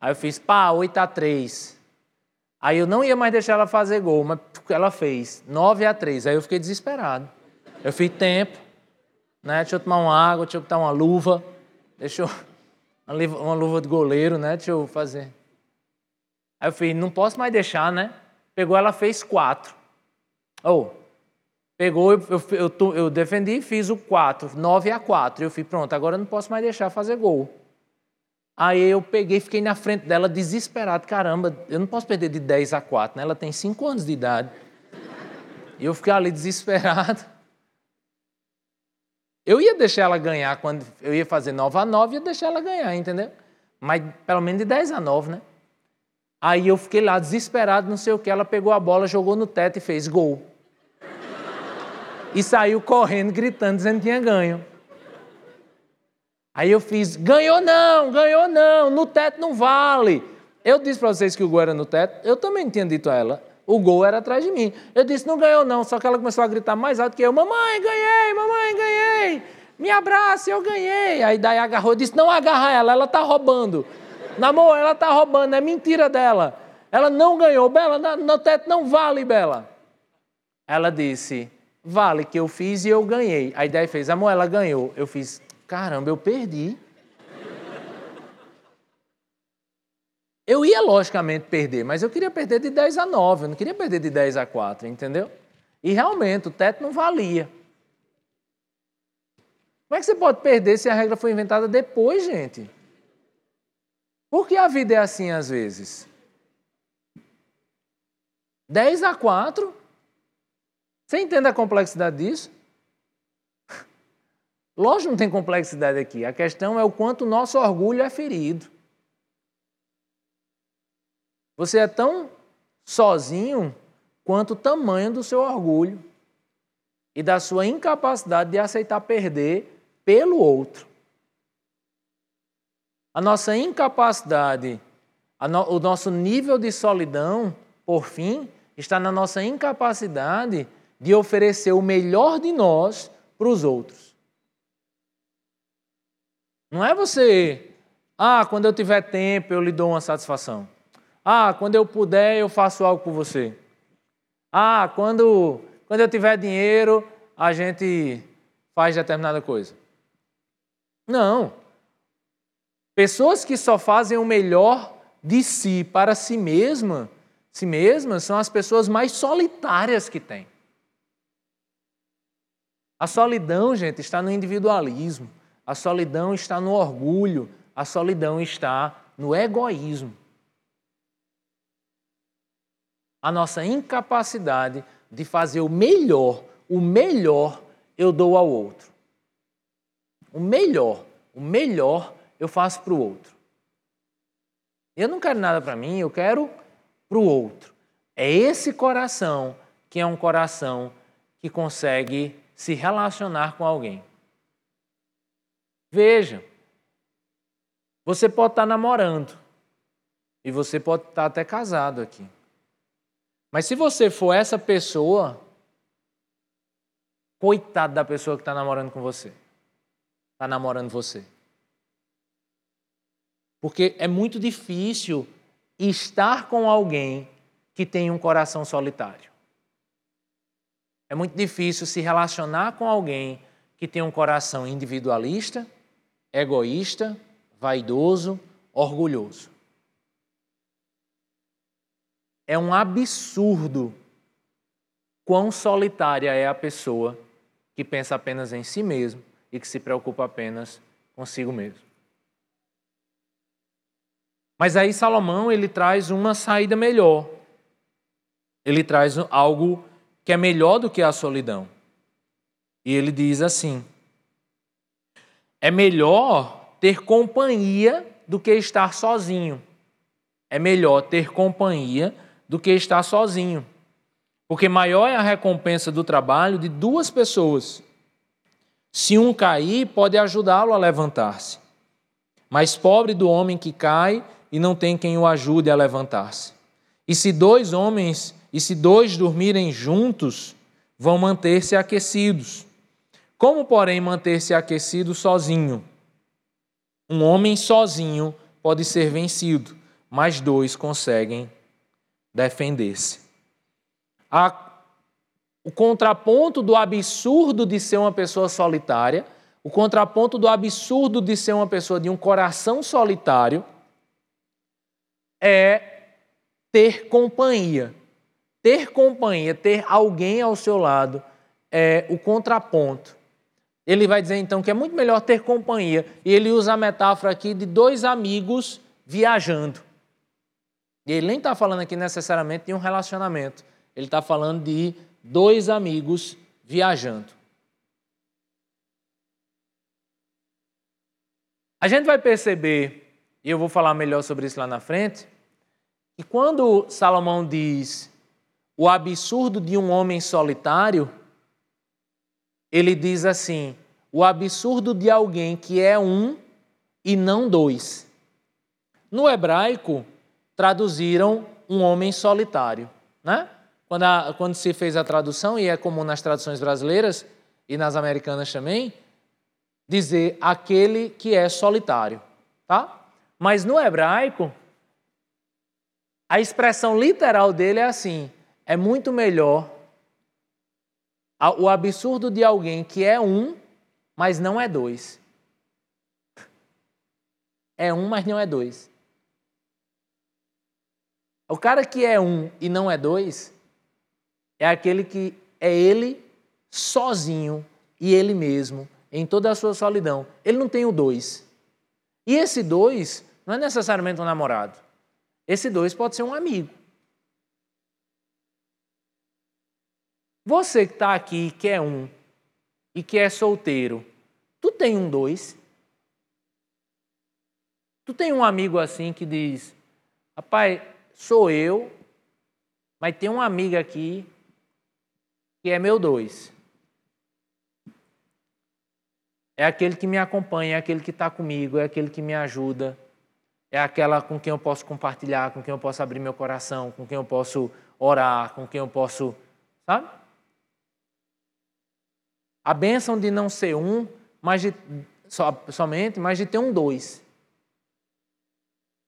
Aí eu fiz, pá, 8 a 3 Aí eu não ia mais deixar ela fazer gol, mas ela fez 9 a 3 Aí eu fiquei desesperado. Eu fiz tempo, né? Deixa eu tomar uma água, deixa eu botar uma luva, deixa eu. Uma luva de goleiro, né? Deixa eu fazer. Aí eu fiz, não posso mais deixar, né? Pegou, ela fez 4. Ou, oh, Pegou, eu, eu, eu, eu defendi, fiz o 4, 9 a 4. Eu fui, pronto, agora eu não posso mais deixar fazer gol. Aí eu peguei, fiquei na frente dela desesperado. Caramba, eu não posso perder de 10 a 4, né? Ela tem 5 anos de idade. E eu fiquei ali desesperado. Eu ia deixar ela ganhar quando eu ia fazer 9 a 9, ia deixar ela ganhar, entendeu? Mas pelo menos de 10 a 9, né? Aí eu fiquei lá desesperado, não sei o que. Ela pegou a bola, jogou no teto e fez gol e saiu correndo, gritando, dizendo que tinha ganho. Aí eu fiz, ganhou não, ganhou não, no teto não vale. Eu disse para vocês que o gol era no teto, eu também tinha dito a ela, o gol era atrás de mim. Eu disse, não ganhou não, só que ela começou a gritar mais alto que eu, mamãe, ganhei, mamãe, ganhei, me abraça, eu ganhei. Aí daí agarrou e disse, não agarra ela, ela está roubando. Namor, ela está roubando, é mentira dela. Ela não ganhou, Bela, no teto não vale, Bela. Ela disse, Vale, que eu fiz e eu ganhei. A ideia fez, amor, ela ganhou. Eu fiz, caramba, eu perdi. Eu ia, logicamente, perder, mas eu queria perder de 10 a 9, eu não queria perder de 10 a 4, entendeu? E realmente, o teto não valia. Como é que você pode perder se a regra foi inventada depois, gente? Por que a vida é assim às vezes? 10 a 4, você entende a complexidade disso? Lógico não tem complexidade aqui. A questão é o quanto o nosso orgulho é ferido. Você é tão sozinho quanto o tamanho do seu orgulho e da sua incapacidade de aceitar perder pelo outro. A nossa incapacidade, no, o nosso nível de solidão, por fim, está na nossa incapacidade de oferecer o melhor de nós para os outros. Não é você, ah, quando eu tiver tempo eu lhe dou uma satisfação. Ah, quando eu puder eu faço algo por você. Ah, quando, quando eu tiver dinheiro a gente faz determinada coisa. Não. Pessoas que só fazem o melhor de si para si mesma, si mesmas, são as pessoas mais solitárias que tem. A solidão, gente, está no individualismo. A solidão está no orgulho. A solidão está no egoísmo. A nossa incapacidade de fazer o melhor, o melhor eu dou ao outro. O melhor, o melhor eu faço para o outro. Eu não quero nada para mim, eu quero para o outro. É esse coração que é um coração que consegue se relacionar com alguém. Veja, você pode estar namorando e você pode estar até casado aqui. Mas se você for essa pessoa, coitado da pessoa que está namorando com você, está namorando você. Porque é muito difícil estar com alguém que tem um coração solitário. É muito difícil se relacionar com alguém que tem um coração individualista, egoísta, vaidoso, orgulhoso. É um absurdo quão solitária é a pessoa que pensa apenas em si mesmo e que se preocupa apenas consigo mesmo. Mas aí Salomão ele traz uma saída melhor. Ele traz algo que é melhor do que a solidão. E ele diz assim: É melhor ter companhia do que estar sozinho. É melhor ter companhia do que estar sozinho. Porque maior é a recompensa do trabalho de duas pessoas. Se um cair, pode ajudá-lo a levantar-se. Mas pobre do homem que cai e não tem quem o ajude a levantar-se. E se dois homens, e se dois dormirem juntos, vão manter-se aquecidos. Como, porém, manter-se aquecido sozinho? Um homem sozinho pode ser vencido, mas dois conseguem defender-se. O contraponto do absurdo de ser uma pessoa solitária, o contraponto do absurdo de ser uma pessoa de um coração solitário, é ter companhia. Ter companhia, ter alguém ao seu lado, é o contraponto ele vai dizer então que é muito melhor ter companhia. E ele usa a metáfora aqui de dois amigos viajando. E ele nem está falando aqui necessariamente de um relacionamento. Ele está falando de dois amigos viajando. A gente vai perceber, e eu vou falar melhor sobre isso lá na frente, que quando Salomão diz o absurdo de um homem solitário, ele diz assim: o absurdo de alguém que é um e não dois. No hebraico, traduziram um homem solitário. Né? Quando, a, quando se fez a tradução, e é comum nas traduções brasileiras e nas americanas também, dizer aquele que é solitário. Tá? Mas no hebraico, a expressão literal dele é assim: é muito melhor o absurdo de alguém que é um, mas não é dois. É um, mas não é dois. O cara que é um e não é dois é aquele que é ele sozinho e ele mesmo, em toda a sua solidão. Ele não tem o dois. E esse dois não é necessariamente um namorado. Esse dois pode ser um amigo. Você que está aqui, que é um e que é solteiro, tu tem um dois? Tu tem um amigo assim que diz: Rapaz, sou eu, mas tem uma amiga aqui que é meu dois. É aquele que me acompanha, é aquele que está comigo, é aquele que me ajuda, é aquela com quem eu posso compartilhar, com quem eu posso abrir meu coração, com quem eu posso orar, com quem eu posso. Sabe? A bênção de não ser um, mas de, so, somente, mas de ter um dois.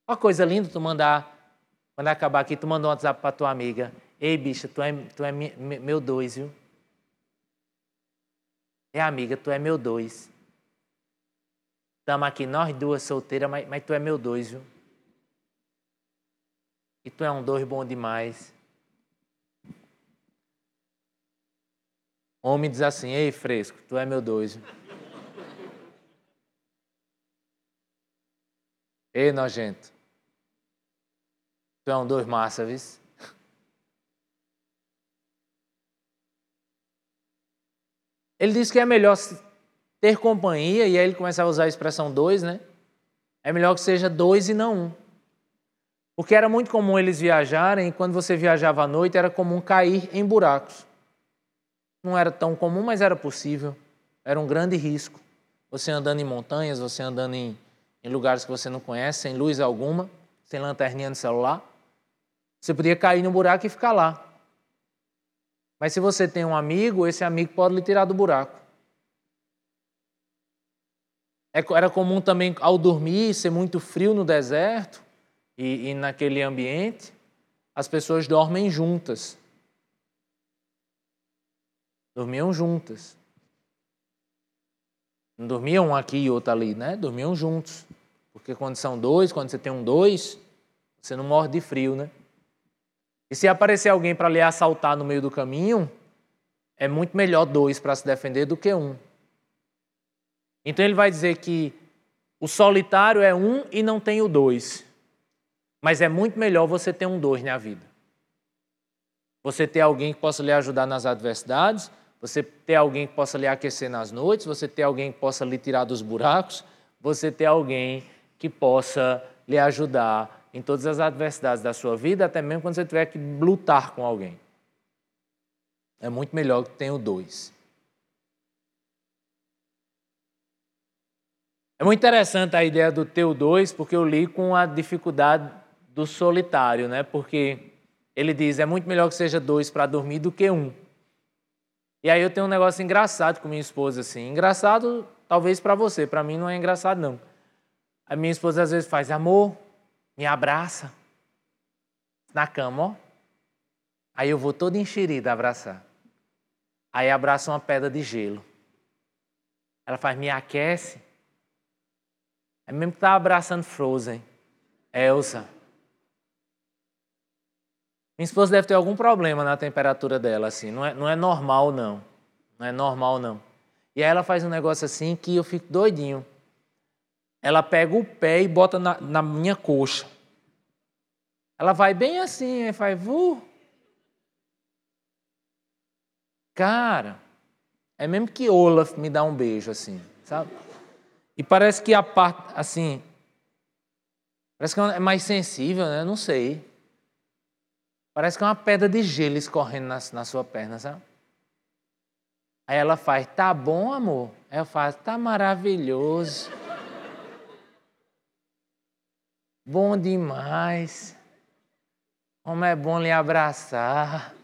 Uma coisa linda tu mandar, quando acabar aqui, tu manda um WhatsApp para tua amiga. Ei, bicha, tu é, tu é meu dois, viu? É, amiga, tu é meu dois. Estamos aqui nós duas solteiras, mas, mas tu é meu dois, viu? E tu é um dois bom demais. Homem diz assim, ei, fresco, tu é meu dois. Ei, nojento. Tu é um dois massa, viu? Ele diz que é melhor ter companhia, e aí ele começa a usar a expressão dois, né? É melhor que seja dois e não um. Porque era muito comum eles viajarem, e quando você viajava à noite, era comum cair em buracos. Não era tão comum, mas era possível. Era um grande risco. Você andando em montanhas, você andando em, em lugares que você não conhece, sem luz alguma, sem lanterninha no celular. Você podia cair no buraco e ficar lá. Mas se você tem um amigo, esse amigo pode lhe tirar do buraco. É era comum também, ao dormir, ser muito frio no deserto e, e naquele ambiente, as pessoas dormem juntas. Dormiam juntas. Não dormiam um aqui e outro ali, né? Dormiam juntos. Porque quando são dois, quando você tem um dois, você não morre de frio, né? E se aparecer alguém para lhe assaltar no meio do caminho, é muito melhor dois para se defender do que um. Então ele vai dizer que o solitário é um e não tem o dois. Mas é muito melhor você ter um dois na vida. Você ter alguém que possa lhe ajudar nas adversidades, você ter alguém que possa lhe aquecer nas noites, você ter alguém que possa lhe tirar dos buracos, você ter alguém que possa lhe ajudar em todas as adversidades da sua vida, até mesmo quando você tiver que lutar com alguém. É muito melhor que tenha o dois. É muito interessante a ideia do teu dois, porque eu li com a dificuldade do solitário, né? Porque ele diz: é muito melhor que seja dois para dormir do que um. E aí eu tenho um negócio engraçado com minha esposa, assim. Engraçado, talvez para você, para mim não é engraçado, não. A minha esposa às vezes faz: amor, me abraça na cama, ó. Aí eu vou todo enxerido abraçar. Aí abraça uma pedra de gelo. Ela faz: me aquece. É mesmo que tá abraçando Frozen. Elsa. Minha esposa deve ter algum problema na temperatura dela, assim. Não é, não é normal, não. Não é normal, não. E aí ela faz um negócio assim que eu fico doidinho. Ela pega o pé e bota na, na minha coxa. Ela vai bem assim, aí faz... Uh. Cara, é mesmo que Olaf me dá um beijo assim, sabe? E parece que a parte, assim, parece que é mais sensível, né? Não sei. Parece que é uma pedra de gelo escorrendo na, na sua perna, sabe? Aí ela faz, tá bom, amor? Aí eu faço, tá maravilhoso. bom demais. Como é bom lhe abraçar.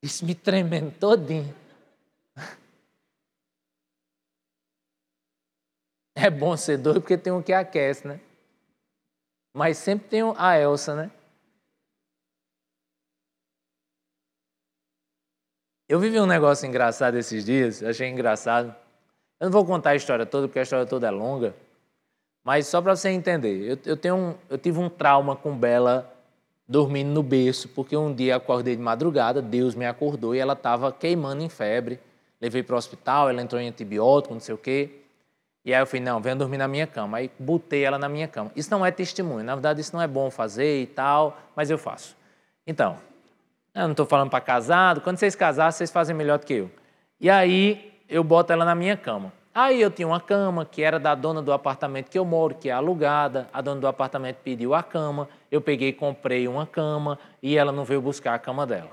Isso me tremendo todinho. É bom ser doido porque tem um que aquece, né? Mas sempre tem a Elsa, né? Eu vivi um negócio engraçado esses dias, achei engraçado. Eu não vou contar a história toda, porque a história toda é longa. Mas só para você entender, eu, eu, tenho um, eu tive um trauma com Bela dormindo no berço, porque um dia acordei de madrugada, Deus me acordou e ela estava queimando em febre. Levei para o hospital, ela entrou em antibiótico, não sei o quê. E aí eu falei, não, venha dormir na minha cama. Aí botei ela na minha cama. Isso não é testemunho, na verdade isso não é bom fazer e tal, mas eu faço. Então, eu não estou falando para casado, quando vocês casarem, vocês fazem melhor do que eu. E aí eu boto ela na minha cama. Aí eu tinha uma cama que era da dona do apartamento que eu moro, que é alugada. A dona do apartamento pediu a cama, eu peguei e comprei uma cama e ela não veio buscar a cama dela.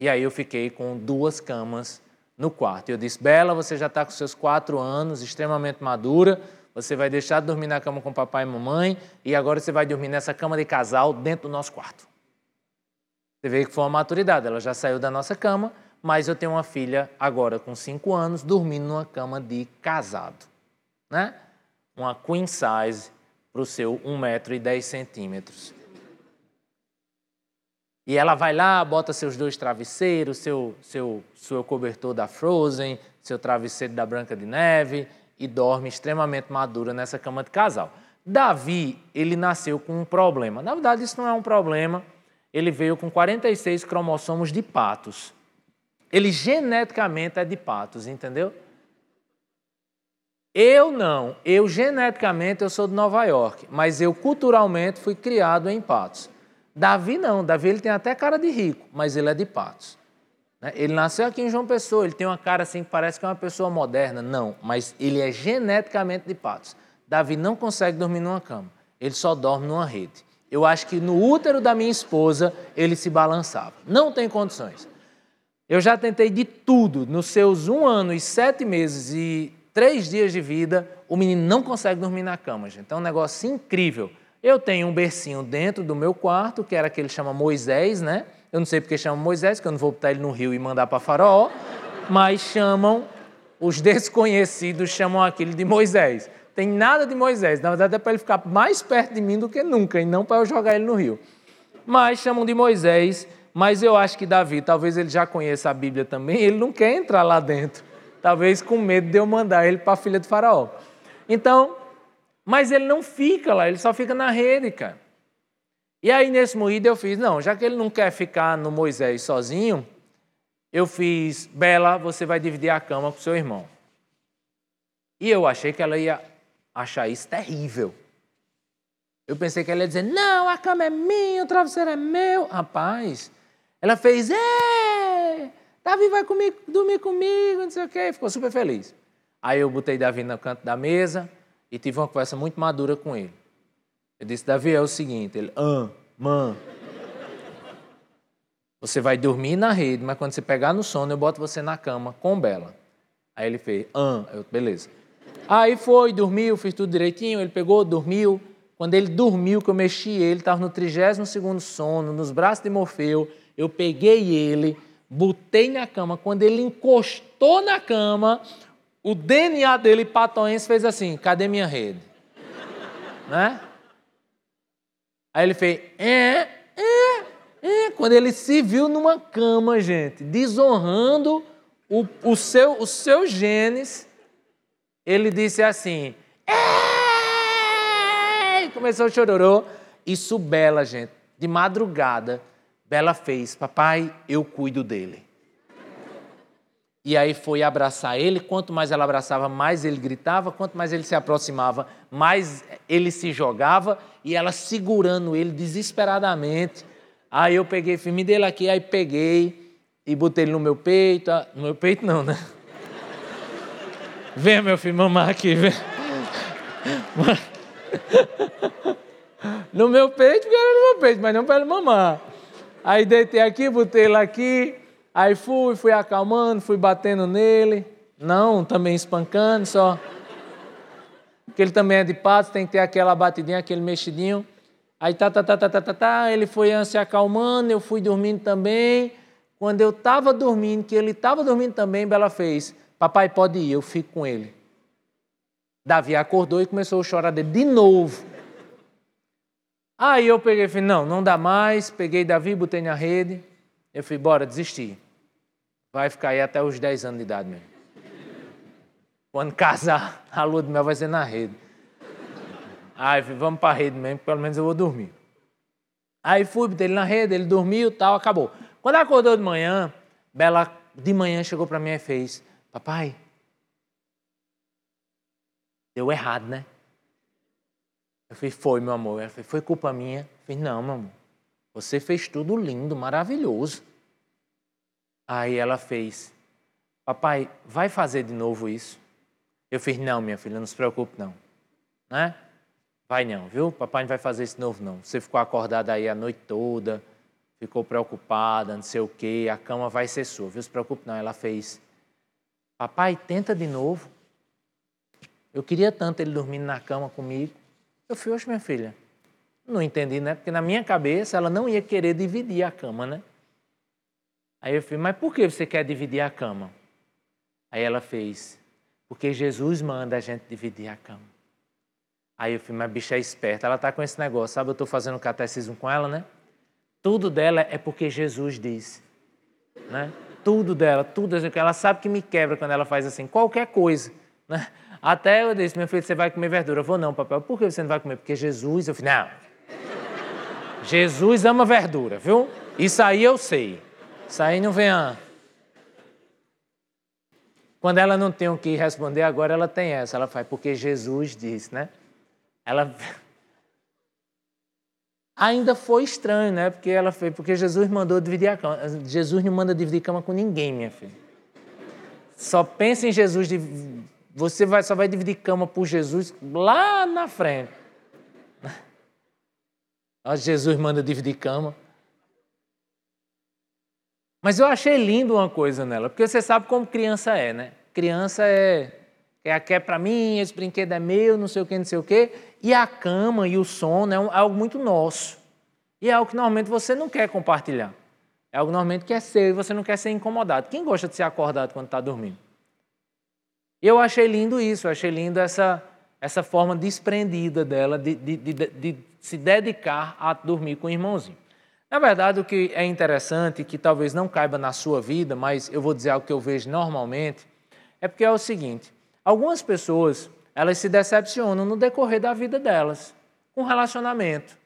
E aí eu fiquei com duas camas no quarto. Eu disse: Bela, você já está com seus quatro anos, extremamente madura. Você vai deixar de dormir na cama com papai e mamãe e agora você vai dormir nessa cama de casal dentro do nosso quarto. Você vê que foi uma maturidade. Ela já saiu da nossa cama, mas eu tenho uma filha agora com cinco anos dormindo numa cama de casado, né? Uma queen size para o seu 1,10 metro e centímetros. E ela vai lá, bota seus dois travesseiros, seu, seu, seu cobertor da Frozen, seu travesseiro da Branca de Neve e dorme extremamente madura nessa cama de casal. Davi, ele nasceu com um problema. Na verdade, isso não é um problema. Ele veio com 46 cromossomos de patos. Ele geneticamente é de patos, entendeu? Eu não. Eu geneticamente eu sou de Nova York, mas eu culturalmente fui criado em patos. Davi não, Davi ele tem até cara de rico, mas ele é de Patos. Né? Ele nasceu aqui em João Pessoa, ele tem uma cara assim que parece que é uma pessoa moderna. Não, mas ele é geneticamente de Patos. Davi não consegue dormir numa cama, ele só dorme numa rede. Eu acho que no útero da minha esposa ele se balançava. Não tem condições. Eu já tentei de tudo. Nos seus um ano e sete meses e três dias de vida, o menino não consegue dormir na cama, gente. É um negócio incrível. Eu tenho um bercinho dentro do meu quarto, que era aquele que chama Moisés, né? Eu não sei porque chama Moisés, que eu não vou botar ele no rio e mandar para Faraó, mas chamam, os desconhecidos chamam aquele de Moisés. Tem nada de Moisés, na verdade é para ele ficar mais perto de mim do que nunca, e não para eu jogar ele no rio. Mas chamam de Moisés, mas eu acho que Davi, talvez ele já conheça a Bíblia também, ele não quer entrar lá dentro. Talvez com medo de eu mandar ele para a filha de Faraó. Então, mas ele não fica lá, ele só fica na rede, cara. E aí, nesse moído, eu fiz: não, já que ele não quer ficar no Moisés sozinho, eu fiz: Bela, você vai dividir a cama com seu irmão. E eu achei que ela ia achar isso terrível. Eu pensei que ela ia dizer: não, a cama é minha, o travesseiro é meu. Rapaz, ela fez: é, Davi vai comigo, dormir comigo, não sei o quê. Ficou super feliz. Aí eu botei Davi no canto da mesa e tive uma conversa muito madura com ele. Eu disse, Davi, é o seguinte, ele, ah, mãe, você vai dormir na rede, mas quando você pegar no sono, eu boto você na cama com Bela. Aí ele fez, ah, beleza. Aí foi, dormiu, fiz tudo direitinho, ele pegou, dormiu. Quando ele dormiu, que eu mexi ele, estava no 32º sono, nos braços de Morfeu, eu peguei ele, botei na cama. Quando ele encostou na cama, o DNA dele, patoense, fez assim: cadê minha rede? né? Aí ele fez: é, é, é. Quando ele se viu numa cama, gente, desonrando o, o seu, os seus genes, ele disse assim: é! Começou o chororô. Isso, Bela, gente, de madrugada, Bela fez: Papai, eu cuido dele. E aí foi abraçar ele. Quanto mais ela abraçava, mais ele gritava. Quanto mais ele se aproximava, mais ele se jogava. E ela segurando ele desesperadamente. Aí eu peguei, filme dele aqui, aí peguei e botei ele no meu peito. Ah, no meu peito não, né? Vem, meu filho, mamar aqui, vem. No meu peito, porque era no meu peito, mas não para ele mamar. Aí deitei aqui, botei ele aqui. Aí fui, fui acalmando, fui batendo nele. Não, também espancando, só. Porque ele também é de pato, tem que ter aquela batidinha, aquele mexidinho. Aí tá, tá, tá, tá, tá, tá, tá, ele foi se acalmando, eu fui dormindo também. Quando eu estava dormindo, que ele estava dormindo também, Bela fez: Papai, pode ir, eu fico com ele. Davi acordou e começou a chorar dele de novo. Aí eu peguei e falei: Não, não dá mais. Peguei Davi, botei na rede. Eu falei: Bora, desisti vai ficar aí até os 10 anos de idade mesmo. Quando casar, a lua de mel vai ser na rede. Aí vamos para a rede mesmo, pelo menos eu vou dormir. Aí fui, botei ele na rede, ele dormiu tal, acabou. Quando acordou de manhã, Bela de manhã chegou para mim e fez: Papai, deu errado, né? Eu falei: Foi, meu amor. Ela falou: Foi culpa minha? Eu falei: Não, meu amor. Você fez tudo lindo, maravilhoso. Aí ela fez: Papai, vai fazer de novo isso? Eu fiz: Não, minha filha, não se preocupe, não. Né? Vai não, viu? Papai não vai fazer isso de novo, não. Você ficou acordada aí a noite toda, ficou preocupada, não sei o quê, a cama vai ser sua, viu? Não se preocupe, não. Ela fez: Papai, tenta de novo. Eu queria tanto ele dormindo na cama comigo. Eu fui, hoje minha filha. Não entendi, né? Porque na minha cabeça ela não ia querer dividir a cama, né? Aí eu falei, mas por que você quer dividir a cama? Aí ela fez, porque Jesus manda a gente dividir a cama. Aí eu falei, mas bicha é esperta, ela tá com esse negócio, sabe? Eu estou fazendo catecismo com ela, né? Tudo dela é porque Jesus disse. Né? Tudo dela, tudo assim, ela sabe que me quebra quando ela faz assim, qualquer coisa. Né? Até eu disse, meu filho, você vai comer verdura. Eu vou, não, papai. Por que você não vai comer? Porque Jesus, eu falei, não. Jesus ama verdura, viu? Isso aí eu sei. Isso aí não vem a... Quando ela não tem o que responder, agora ela tem essa. Ela faz, porque Jesus disse, né? Ela ainda foi estranho, né? Porque ela fez, porque Jesus mandou dividir a cama. Jesus não manda dividir cama com ninguém, minha filha. Só pensa em Jesus, você vai, só vai dividir cama por Jesus lá na frente. Jesus manda dividir cama. Mas eu achei lindo uma coisa nela, porque você sabe como criança é, né? Criança é é aqui é para mim, esse brinquedo é meu, não sei o que, não sei o que. E a cama e o sono é, é algo muito nosso. E é algo que normalmente você não quer compartilhar. É algo normalmente que é seu e você não quer ser incomodado. Quem gosta de ser acordado quando está dormindo? Eu achei lindo isso, eu achei lindo essa, essa forma desprendida dela de, de, de, de se dedicar a dormir com o irmãozinho. Na verdade, o que é interessante, que talvez não caiba na sua vida, mas eu vou dizer algo que eu vejo normalmente, é porque é o seguinte: Algumas pessoas, elas se decepcionam no decorrer da vida delas, com relacionamento,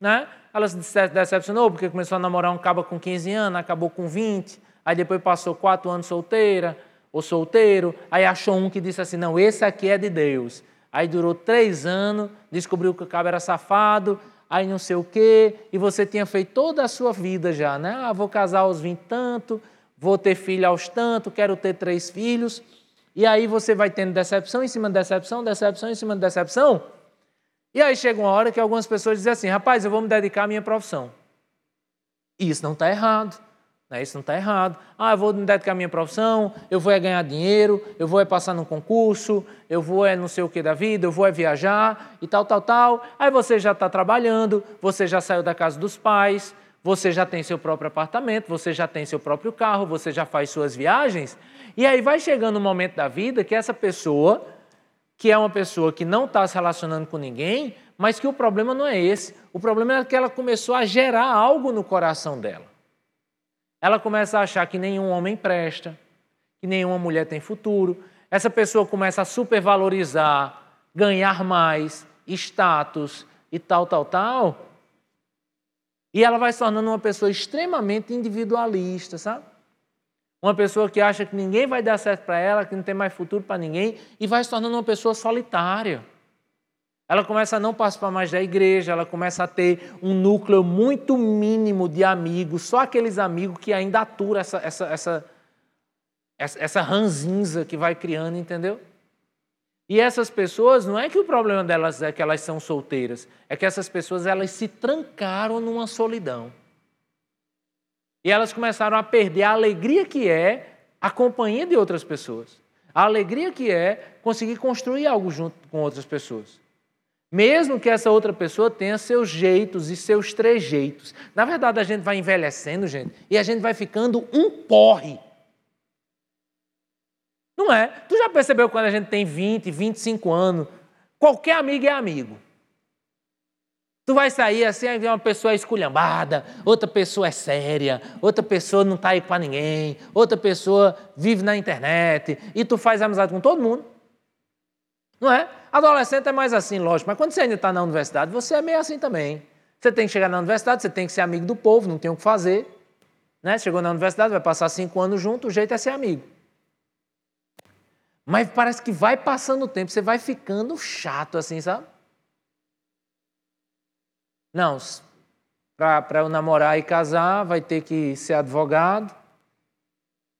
né? Elas se decepcionou porque começou a namorar um cabo com 15 anos, acabou com 20, aí depois passou quatro anos solteira ou solteiro, aí achou um que disse assim, não, esse aqui é de Deus. Aí durou três anos, descobriu que o cabo era safado, aí não sei o quê, e você tinha feito toda a sua vida já, né? Ah, vou casar aos 20 tanto, vou ter filho aos tanto, quero ter três filhos. E aí você vai tendo decepção em cima de decepção, decepção em cima de decepção. E aí chega uma hora que algumas pessoas dizem assim: rapaz, eu vou me dedicar à minha profissão. E isso não está errado. Né? Isso não está errado. Ah, eu vou me dedicar à minha profissão, eu vou é ganhar dinheiro, eu vou é passar num concurso, eu vou é não sei o que da vida, eu vou é viajar e tal, tal, tal. Aí você já está trabalhando, você já saiu da casa dos pais, você já tem seu próprio apartamento, você já tem seu próprio carro, você já faz suas viagens. E aí vai chegando um momento da vida que essa pessoa, que é uma pessoa que não está se relacionando com ninguém, mas que o problema não é esse. O problema é que ela começou a gerar algo no coração dela. Ela começa a achar que nenhum homem presta, que nenhuma mulher tem futuro. Essa pessoa começa a supervalorizar, ganhar mais, status e tal, tal, tal. E ela vai se tornando uma pessoa extremamente individualista, sabe? Uma pessoa que acha que ninguém vai dar certo para ela, que não tem mais futuro para ninguém, e vai se tornando uma pessoa solitária. Ela começa a não participar mais da igreja, ela começa a ter um núcleo muito mínimo de amigos, só aqueles amigos que ainda aturam essa, essa, essa, essa, essa ranzinza que vai criando, entendeu? E essas pessoas, não é que o problema delas é que elas são solteiras, é que essas pessoas elas se trancaram numa solidão. E elas começaram a perder a alegria que é a companhia de outras pessoas. A alegria que é conseguir construir algo junto com outras pessoas. Mesmo que essa outra pessoa tenha seus jeitos e seus trejeitos. Na verdade, a gente vai envelhecendo, gente, e a gente vai ficando um porre. Não é? Tu já percebeu quando a gente tem 20, 25 anos? Qualquer amigo é amigo. Tu vai sair assim, aí uma pessoa esculhambada, outra pessoa é séria, outra pessoa não está aí para ninguém, outra pessoa vive na internet, e tu faz amizade com todo mundo. Não é? Adolescente é mais assim, lógico, mas quando você ainda está na universidade, você é meio assim também. Você tem que chegar na universidade, você tem que ser amigo do povo, não tem o que fazer. Né? Chegou na universidade, vai passar cinco anos junto, o jeito é ser amigo. Mas parece que vai passando o tempo, você vai ficando chato assim, sabe? Não, para eu namorar e casar, vai ter que ser advogado.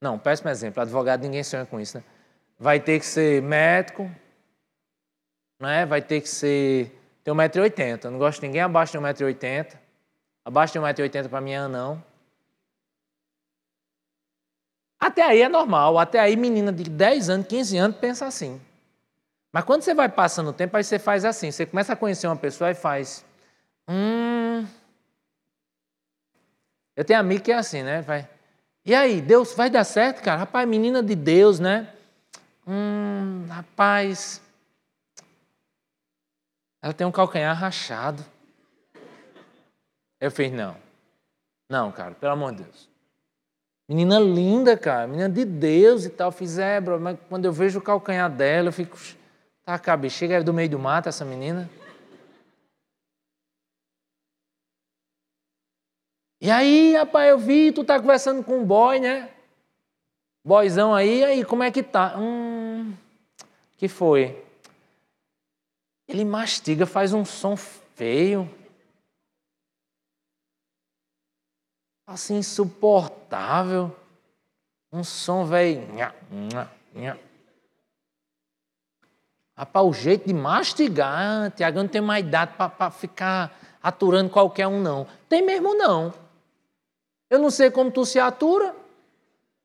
Não, péssimo exemplo. Advogado, ninguém sonha com isso, né? Vai ter que ser médico, né? vai ter que ser. Tem 1,80m. Eu não gosto de ninguém abaixo de 1,80m. Abaixo de 1,80m para mim é não. Até aí é normal. Até aí, menina de 10 anos, 15 anos, pensa assim. Mas quando você vai passando o tempo, aí você faz assim. Você começa a conhecer uma pessoa e faz. Hum. Eu tenho amigo que é assim, né? Vai. E aí, Deus vai dar certo, cara? Rapaz, menina de Deus, né? Hum, rapaz. Ela tem um calcanhar rachado. Eu fiz, não. Não, cara, pelo amor de Deus. Menina linda, cara, menina de Deus e tal. Fiz, é, bro, mas quando eu vejo o calcanhar dela, eu fico, tá, cabe, chega do meio do mato essa menina. E aí, rapaz, eu vi, tu tá conversando com um boy, né? Boyzão aí, aí, como é que tá? Hum, que foi? Ele mastiga, faz um som feio. Assim, insuportável. Um som, velho. Rapaz, o jeito de mastigar, Tiago, não tem mais idade para ficar aturando qualquer um, não. Tem mesmo, não. Eu não sei como tu se atura,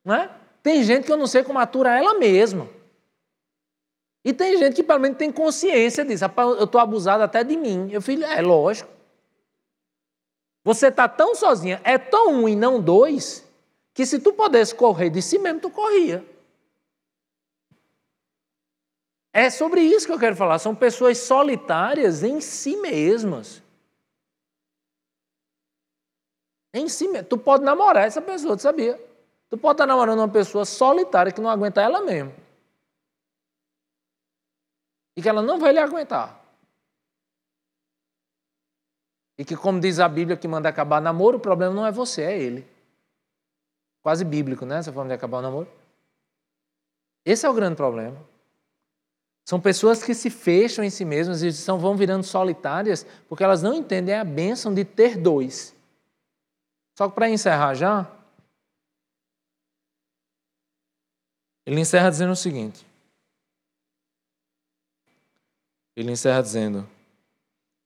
né? Tem gente que eu não sei como atura ela mesma. E tem gente que pelo menos tem consciência disso. Eu estou abusado até de mim. Eu filho, é lógico. Você está tão sozinha, é tão um e não dois, que se tu pudesse correr de si mesmo, tu corria. É sobre isso que eu quero falar. São pessoas solitárias em si mesmas. Em si mesmo. Tu pode namorar essa pessoa, tu sabia? Tu pode estar namorando uma pessoa solitária que não aguenta ela mesma. E que ela não vai lhe aguentar. E que, como diz a Bíblia que manda acabar namoro, o problema não é você, é ele. Quase bíblico, né? Essa forma de acabar o namoro. Esse é o grande problema. São pessoas que se fecham em si mesmas e são, vão virando solitárias porque elas não entendem a bênção de ter dois. Só que para encerrar já, ele encerra dizendo o seguinte. Ele encerra dizendo: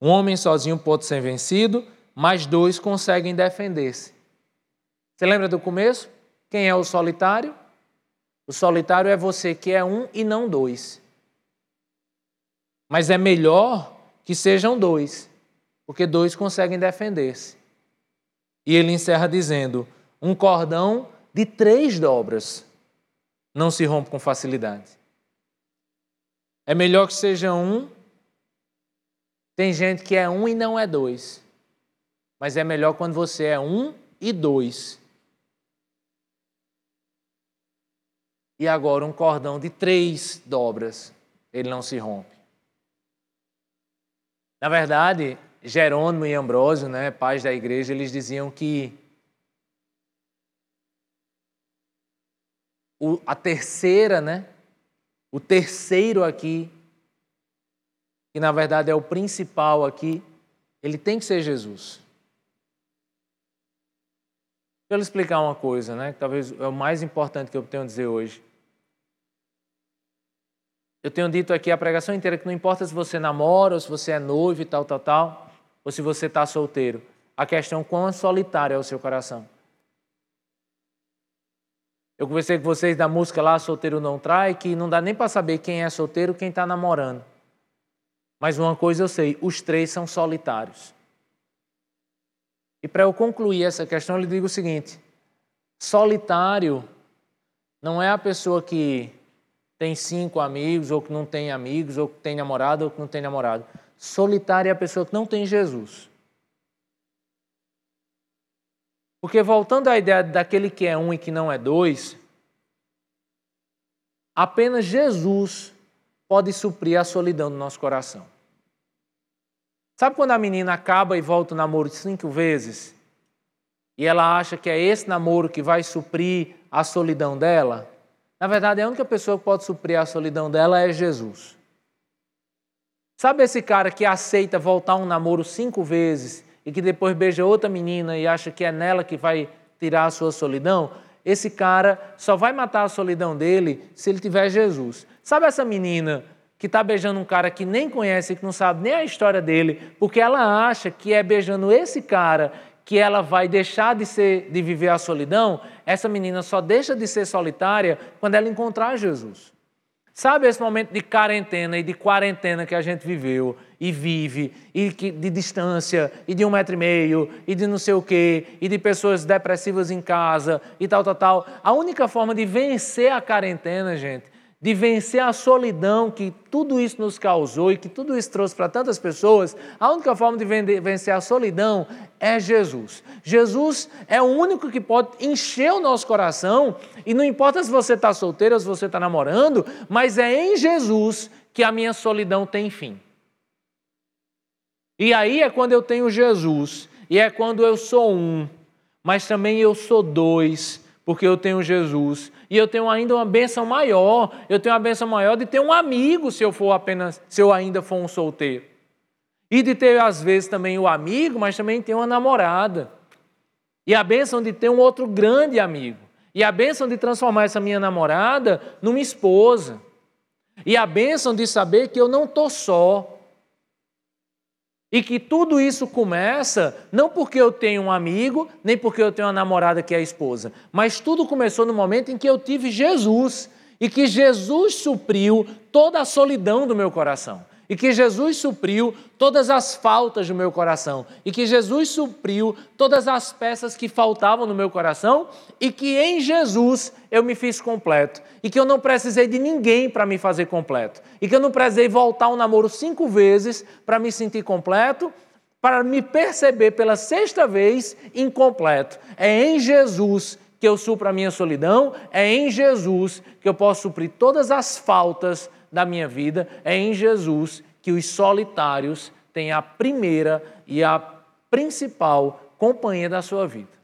Um homem sozinho pode ser vencido, mas dois conseguem defender-se. Você lembra do começo? Quem é o solitário? O solitário é você que é um e não dois. Mas é melhor que sejam dois, porque dois conseguem defender-se. E ele encerra dizendo: um cordão de três dobras não se rompe com facilidade. É melhor que seja um. Tem gente que é um e não é dois. Mas é melhor quando você é um e dois. E agora um cordão de três dobras, ele não se rompe. Na verdade, Jerônimo e Ambrósio, né, pais da igreja, eles diziam que o, a terceira, né, o terceiro aqui, que na verdade é o principal aqui, ele tem que ser Jesus. Deixa eu explicar uma coisa, né, que talvez é o mais importante que eu tenho a dizer hoje. Eu tenho dito aqui a pregação inteira que não importa se você namora ou se você é noivo e tal, tal, tal ou se você está solteiro. A questão é quão solitário é o seu coração. Eu conversei com vocês da música lá, Solteiro Não Trai, que não dá nem para saber quem é solteiro quem está namorando. Mas uma coisa eu sei, os três são solitários. E para eu concluir essa questão, eu lhe digo o seguinte: solitário não é a pessoa que tem cinco amigos, ou que não tem amigos, ou que tem namorado, ou que não tem namorado. Solitária é a pessoa que não tem Jesus. Porque voltando à ideia daquele que é um e que não é dois, apenas Jesus pode suprir a solidão do nosso coração. Sabe quando a menina acaba e volta o namoro cinco vezes? E ela acha que é esse namoro que vai suprir a solidão dela? Na verdade, a única pessoa que pode suprir a solidão dela é Jesus. Sabe esse cara que aceita voltar um namoro cinco vezes e que depois beija outra menina e acha que é nela que vai tirar a sua solidão? Esse cara só vai matar a solidão dele se ele tiver Jesus. Sabe essa menina que está beijando um cara que nem conhece, que não sabe nem a história dele, porque ela acha que é beijando esse cara que ela vai deixar de ser de viver a solidão? Essa menina só deixa de ser solitária quando ela encontrar Jesus. Sabe esse momento de quarentena e de quarentena que a gente viveu e vive, e que, de distância, e de um metro e meio, e de não sei o quê, e de pessoas depressivas em casa, e tal, tal, tal. A única forma de vencer a quarentena, gente, de vencer a solidão que tudo isso nos causou e que tudo isso trouxe para tantas pessoas, a única forma de vencer a solidão é Jesus. Jesus é o único que pode encher o nosso coração, e não importa se você está solteiro ou se você está namorando, mas é em Jesus que a minha solidão tem fim. E aí é quando eu tenho Jesus, e é quando eu sou um, mas também eu sou dois, porque eu tenho Jesus. E eu tenho ainda uma benção maior. Eu tenho uma benção maior de ter um amigo se eu for apenas, se eu ainda for um solteiro. E de ter, às vezes, também o amigo, mas também ter uma namorada. E a benção de ter um outro grande amigo. E a benção de transformar essa minha namorada numa esposa. E a benção de saber que eu não estou só. E que tudo isso começa não porque eu tenho um amigo, nem porque eu tenho uma namorada que é a esposa, mas tudo começou no momento em que eu tive Jesus e que Jesus supriu toda a solidão do meu coração e que Jesus supriu todas as faltas do meu coração, e que Jesus supriu todas as peças que faltavam no meu coração, e que em Jesus eu me fiz completo, e que eu não precisei de ninguém para me fazer completo, e que eu não precisei voltar ao namoro cinco vezes para me sentir completo, para me perceber pela sexta vez incompleto. É em Jesus que eu supro a minha solidão, é em Jesus que eu posso suprir todas as faltas da minha vida, é em Jesus que os solitários têm a primeira e a principal companhia da sua vida.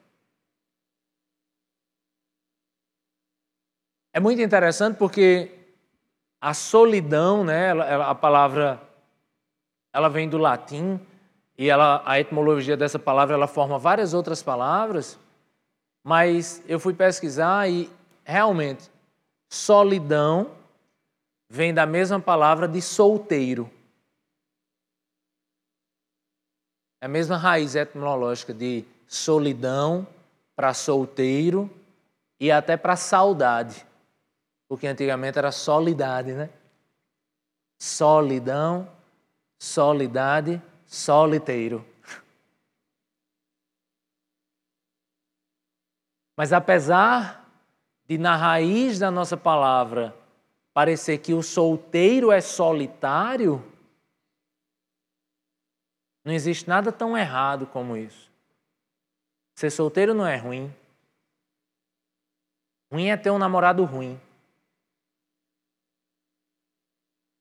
É muito interessante porque a solidão, né, a palavra ela vem do latim e ela, a etimologia dessa palavra ela forma várias outras palavras, mas eu fui pesquisar e realmente solidão vem da mesma palavra de solteiro. É a mesma raiz etimológica de solidão para solteiro e até para saudade. Porque antigamente era solidade, né? Solidão, solidade, soliteiro. Mas apesar de na raiz da nossa palavra parecer que o solteiro é solitário, não existe nada tão errado como isso. Ser solteiro não é ruim. Ruim é ter um namorado ruim.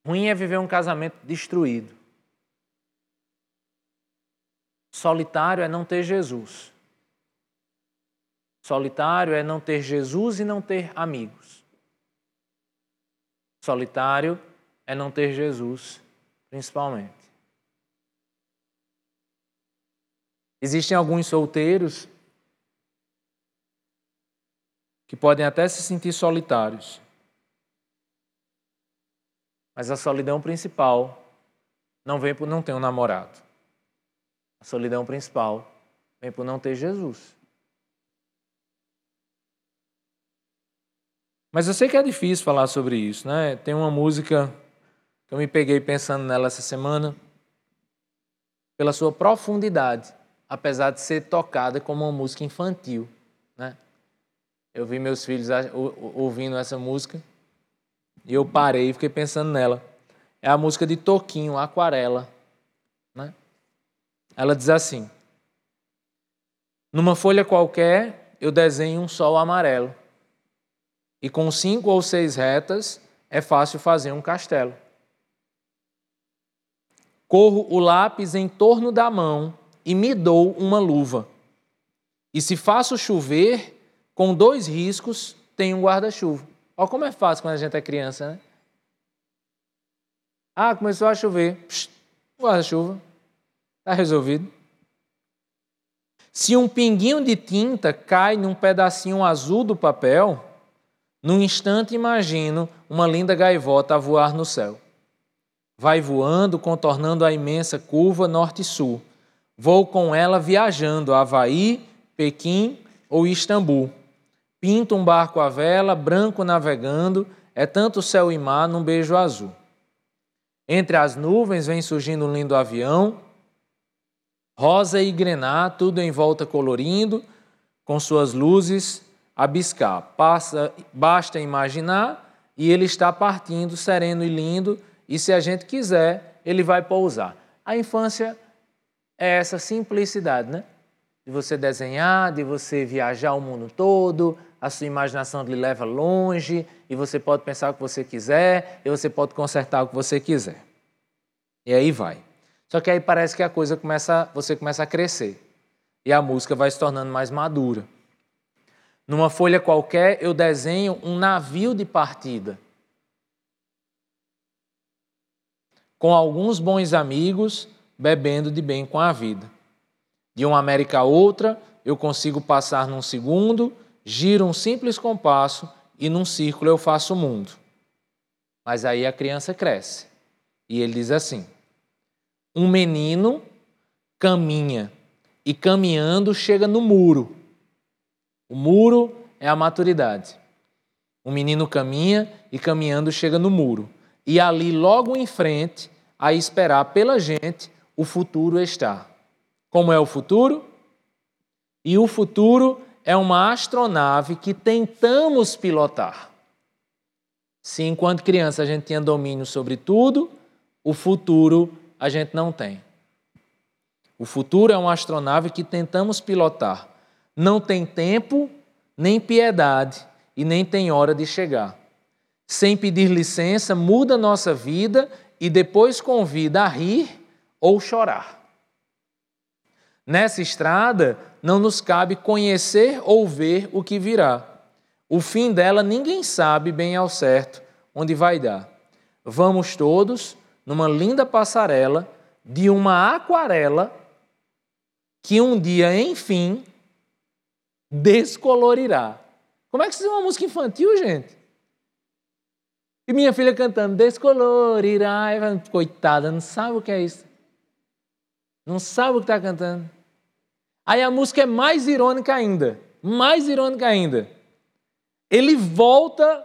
Ruim é viver um casamento destruído. Solitário é não ter Jesus. Solitário é não ter Jesus e não ter amigos. Solitário é não ter Jesus, principalmente. Existem alguns solteiros que podem até se sentir solitários. Mas a solidão principal não vem por não ter um namorado. A solidão principal vem por não ter Jesus. Mas eu sei que é difícil falar sobre isso, né? Tem uma música que eu me peguei pensando nela essa semana, pela sua profundidade, apesar de ser tocada como uma música infantil, né? Eu vi meus filhos ouvindo essa música e eu parei e fiquei pensando nela. É a música de Toquinho, Aquarela, né? Ela diz assim: Numa folha qualquer eu desenho um sol amarelo e com cinco ou seis retas é fácil fazer um castelo. Corro o lápis em torno da mão e me dou uma luva. E se faço chover, com dois riscos, tenho um guarda-chuva. Olha como é fácil quando a gente é criança, né? Ah, começou a chover. Guarda-chuva. Está resolvido. Se um pinguinho de tinta cai num pedacinho azul do papel, num instante imagino uma linda gaivota a voar no céu. Vai voando, contornando a imensa curva norte-sul. Vou com ela viajando a Havaí, Pequim ou Istambul. Pinto um barco à vela, branco navegando, é tanto céu e mar num beijo azul. Entre as nuvens vem surgindo um lindo avião, rosa e grená, tudo em volta colorindo, com suas luzes a biscar. Passa, basta imaginar, e ele está partindo sereno e lindo, e se a gente quiser, ele vai pousar. A infância é essa simplicidade, né? De você desenhar, de você viajar o mundo todo, a sua imaginação lhe leva longe, e você pode pensar o que você quiser, e você pode consertar o que você quiser. E aí vai. Só que aí parece que a coisa começa, você começa a crescer. E a música vai se tornando mais madura. Numa folha qualquer, eu desenho um navio de partida. Com alguns bons amigos, bebendo de bem com a vida. De uma América a outra, eu consigo passar num segundo, giro um simples compasso e num círculo eu faço o mundo. Mas aí a criança cresce. E ele diz assim: Um menino caminha e caminhando chega no muro. O muro é a maturidade. Um menino caminha e caminhando chega no muro. E ali, logo em frente, a esperar pela gente, o futuro está. Como é o futuro? E o futuro é uma astronave que tentamos pilotar. Se enquanto criança a gente tinha domínio sobre tudo, o futuro a gente não tem. O futuro é uma astronave que tentamos pilotar. Não tem tempo, nem piedade e nem tem hora de chegar. Sem pedir licença, muda nossa vida e depois convida a rir ou chorar. Nessa estrada, não nos cabe conhecer ou ver o que virá. O fim dela ninguém sabe bem ao certo onde vai dar. Vamos todos numa linda passarela de uma aquarela que um dia, enfim, descolorirá. Como é que se é uma música infantil, gente? E minha filha cantando, descolorirá. Coitada, não sabe o que é isso. Não sabe o que está cantando. Aí a música é mais irônica ainda. Mais irônica ainda. Ele volta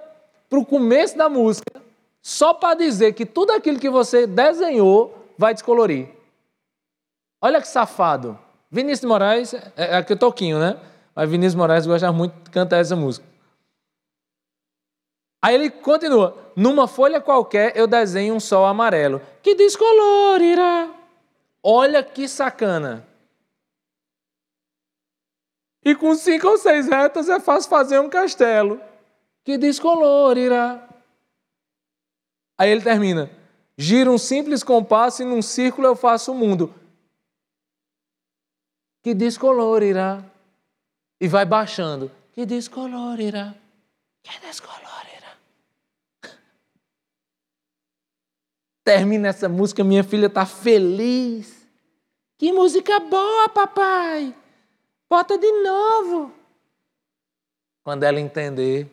para o começo da música só para dizer que tudo aquilo que você desenhou vai descolorir. Olha que safado. Vinícius de Moraes, é, é aqui o Toquinho, né? Mas Vinícius Moraes gosta muito de cantar essa música. Aí ele continua: numa folha qualquer eu desenho um sol amarelo que descolorirá. Olha que sacana. E com cinco ou seis retas é fácil fazer um castelo que descolorirá. Aí ele termina: gira um simples compasso e num círculo eu faço o mundo que descolorirá. E vai baixando, que descolorirá, que descolorirá. termina essa música, minha filha está feliz. Que música boa, papai! Bota de novo. Quando ela entender,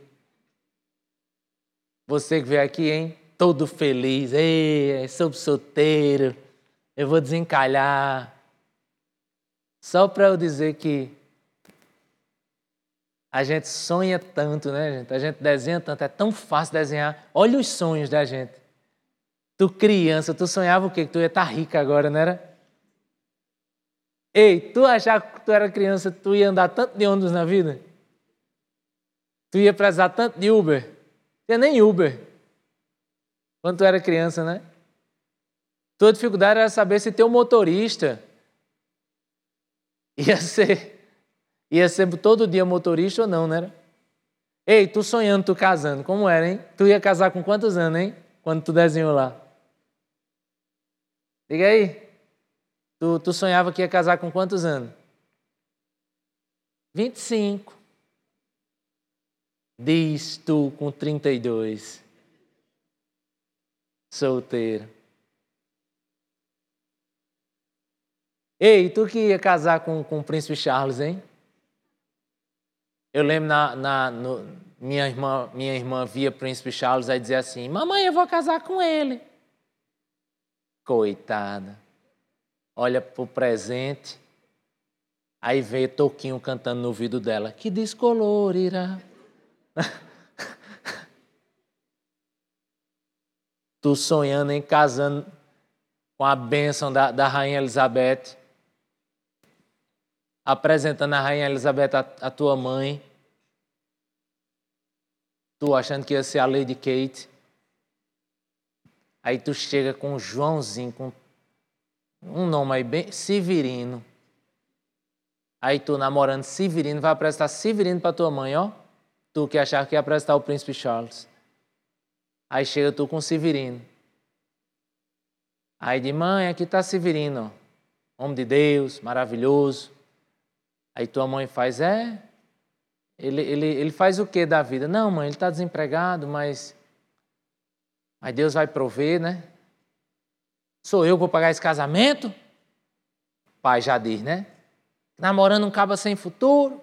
você que veio aqui, hein? Todo feliz, ei, sou solteiro, eu vou desencalhar. Só para eu dizer que a gente sonha tanto, né, gente? A gente desenha tanto, é tão fácil desenhar. Olha os sonhos da gente. Tu criança, tu sonhava o quê? Que tu ia estar tá rica agora, não era? Ei, tu achava que tu era criança, tu ia andar tanto de ônibus na vida? Tu ia precisar tanto de Uber? Não tinha nem Uber. Quando tu era criança, né? Tua dificuldade era saber se teu motorista ia ser, ia ser todo dia motorista ou não, né? Ei, tu sonhando, tu casando, como era, hein? Tu ia casar com quantos anos, hein? Quando tu desenhou lá? Diga aí. Tu, tu sonhava que ia casar com quantos anos? 25. Diz tu com 32. Solteiro. Ei, tu que ia casar com, com o príncipe Charles, hein? Eu lembro na, na no, minha irmã, minha irmã via príncipe Charles aí dizia assim: Mamãe, eu vou casar com ele. Coitada. Olha pro presente. Aí veio Toquinho cantando no ouvido dela. Que descolorirá. tu sonhando em casando com a bênção da, da Rainha Elizabeth. Apresentando a Rainha Elizabeth a, a tua mãe. Tu achando que ia ser a Lady Kate. Aí tu chega com Joãozinho, com um nome aí bem Severino. Aí tu namorando Severino, vai apresentar Severino para tua mãe, ó. Tu que achava que ia apresentar o príncipe Charles. Aí chega tu com Severino. Aí de mãe, aqui está Severino, homem de Deus, maravilhoso. Aí tua mãe faz, é, ele, ele, ele faz o que da vida? Não, mãe, ele está desempregado, mas, mas Deus vai prover, né? Sou eu que vou pagar esse casamento? Pai já diz, né? Namorando um cabo sem futuro.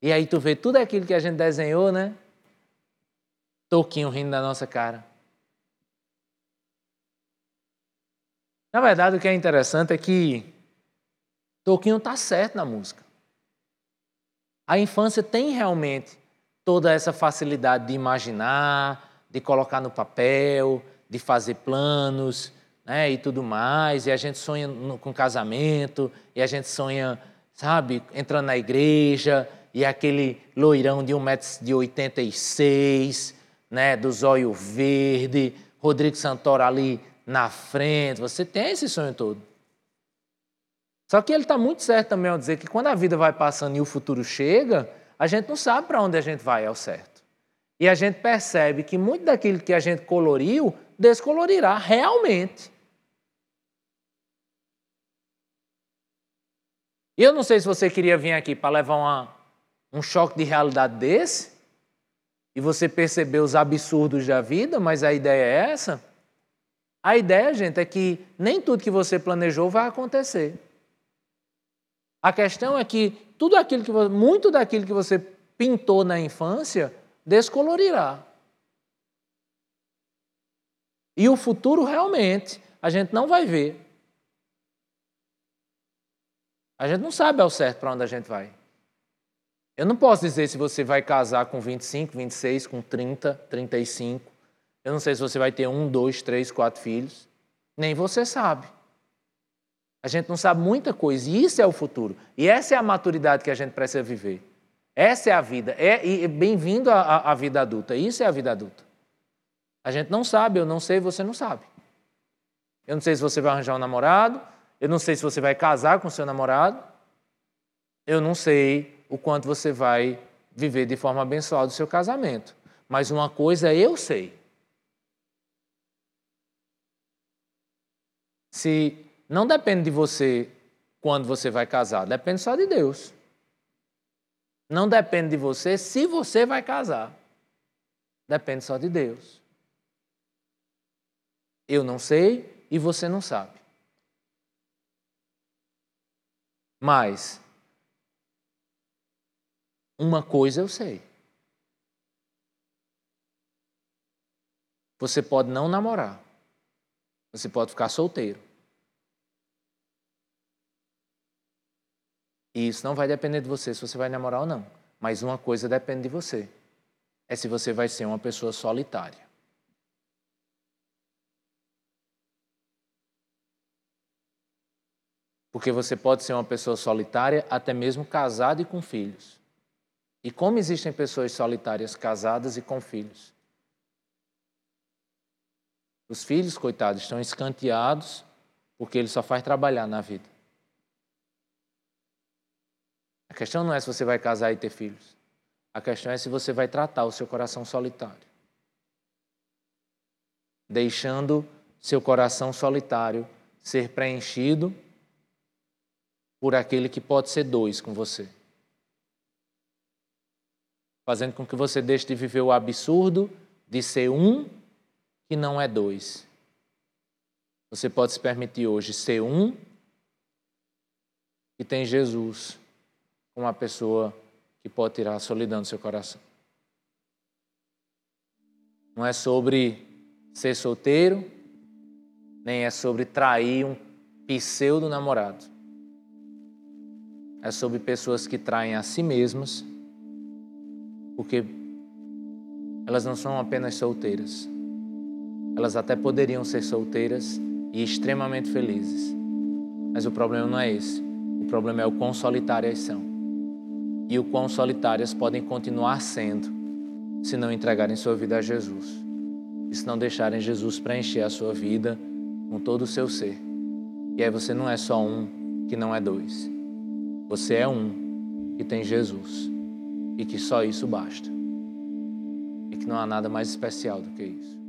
E aí tu vê tudo aquilo que a gente desenhou, né? Toquinho rindo da nossa cara. Na verdade, o que é interessante é que Toquinho está certo na música. A infância tem realmente toda essa facilidade de imaginar, de colocar no papel, de fazer planos né, e tudo mais. E a gente sonha com casamento, e a gente sonha, sabe, entrando na igreja, e aquele loirão de 1,86m, né, do zóio verde, Rodrigo Santoro ali na frente. Você tem esse sonho todo. Só que ele está muito certo também ao dizer que quando a vida vai passando e o futuro chega, a gente não sabe para onde a gente vai ao certo. E a gente percebe que muito daquilo que a gente coloriu descolorirá realmente. E eu não sei se você queria vir aqui para levar uma, um choque de realidade desse, e você perceber os absurdos da vida, mas a ideia é essa. A ideia, gente, é que nem tudo que você planejou vai acontecer. A questão é que tudo aquilo que muito daquilo que você pintou na infância descolorirá. E o futuro realmente a gente não vai ver. A gente não sabe ao certo para onde a gente vai. Eu não posso dizer se você vai casar com 25, 26, com 30, 35. Eu não sei se você vai ter um, dois, três, quatro filhos. Nem você sabe. A gente não sabe muita coisa, e isso é o futuro. E essa é a maturidade que a gente precisa viver. Essa é a vida. É, e bem-vindo à, à vida adulta. Isso é a vida adulta. A gente não sabe, eu não sei, você não sabe. Eu não sei se você vai arranjar um namorado, eu não sei se você vai casar com seu namorado, eu não sei o quanto você vai viver de forma abençoada o seu casamento. Mas uma coisa eu sei. Se não depende de você quando você vai casar, depende só de Deus. Não depende de você se você vai casar. Depende só de Deus. Eu não sei e você não sabe. Mas uma coisa eu sei. Você pode não namorar. Você pode ficar solteiro. E isso não vai depender de você se você vai namorar ou não. Mas uma coisa depende de você: é se você vai ser uma pessoa solitária. Porque você pode ser uma pessoa solitária até mesmo casada e com filhos. E como existem pessoas solitárias casadas e com filhos? Os filhos, coitados, estão escanteados porque ele só faz trabalhar na vida. A questão não é se você vai casar e ter filhos. A questão é se você vai tratar o seu coração solitário. Deixando seu coração solitário ser preenchido por aquele que pode ser dois com você. Fazendo com que você deixe de viver o absurdo de ser um que não é dois. Você pode se permitir hoje ser um que tem Jesus uma pessoa que pode tirar a solidão do seu coração. Não é sobre ser solteiro, nem é sobre trair um pseudo namorado. É sobre pessoas que traem a si mesmas, porque elas não são apenas solteiras. Elas até poderiam ser solteiras e extremamente felizes. Mas o problema não é esse. O problema é o quão solitárias são e o quão solitárias podem continuar sendo se não entregarem sua vida a Jesus e se não deixarem Jesus preencher a sua vida com todo o seu ser. E aí você não é só um que não é dois. Você é um que tem Jesus e que só isso basta. E que não há nada mais especial do que isso.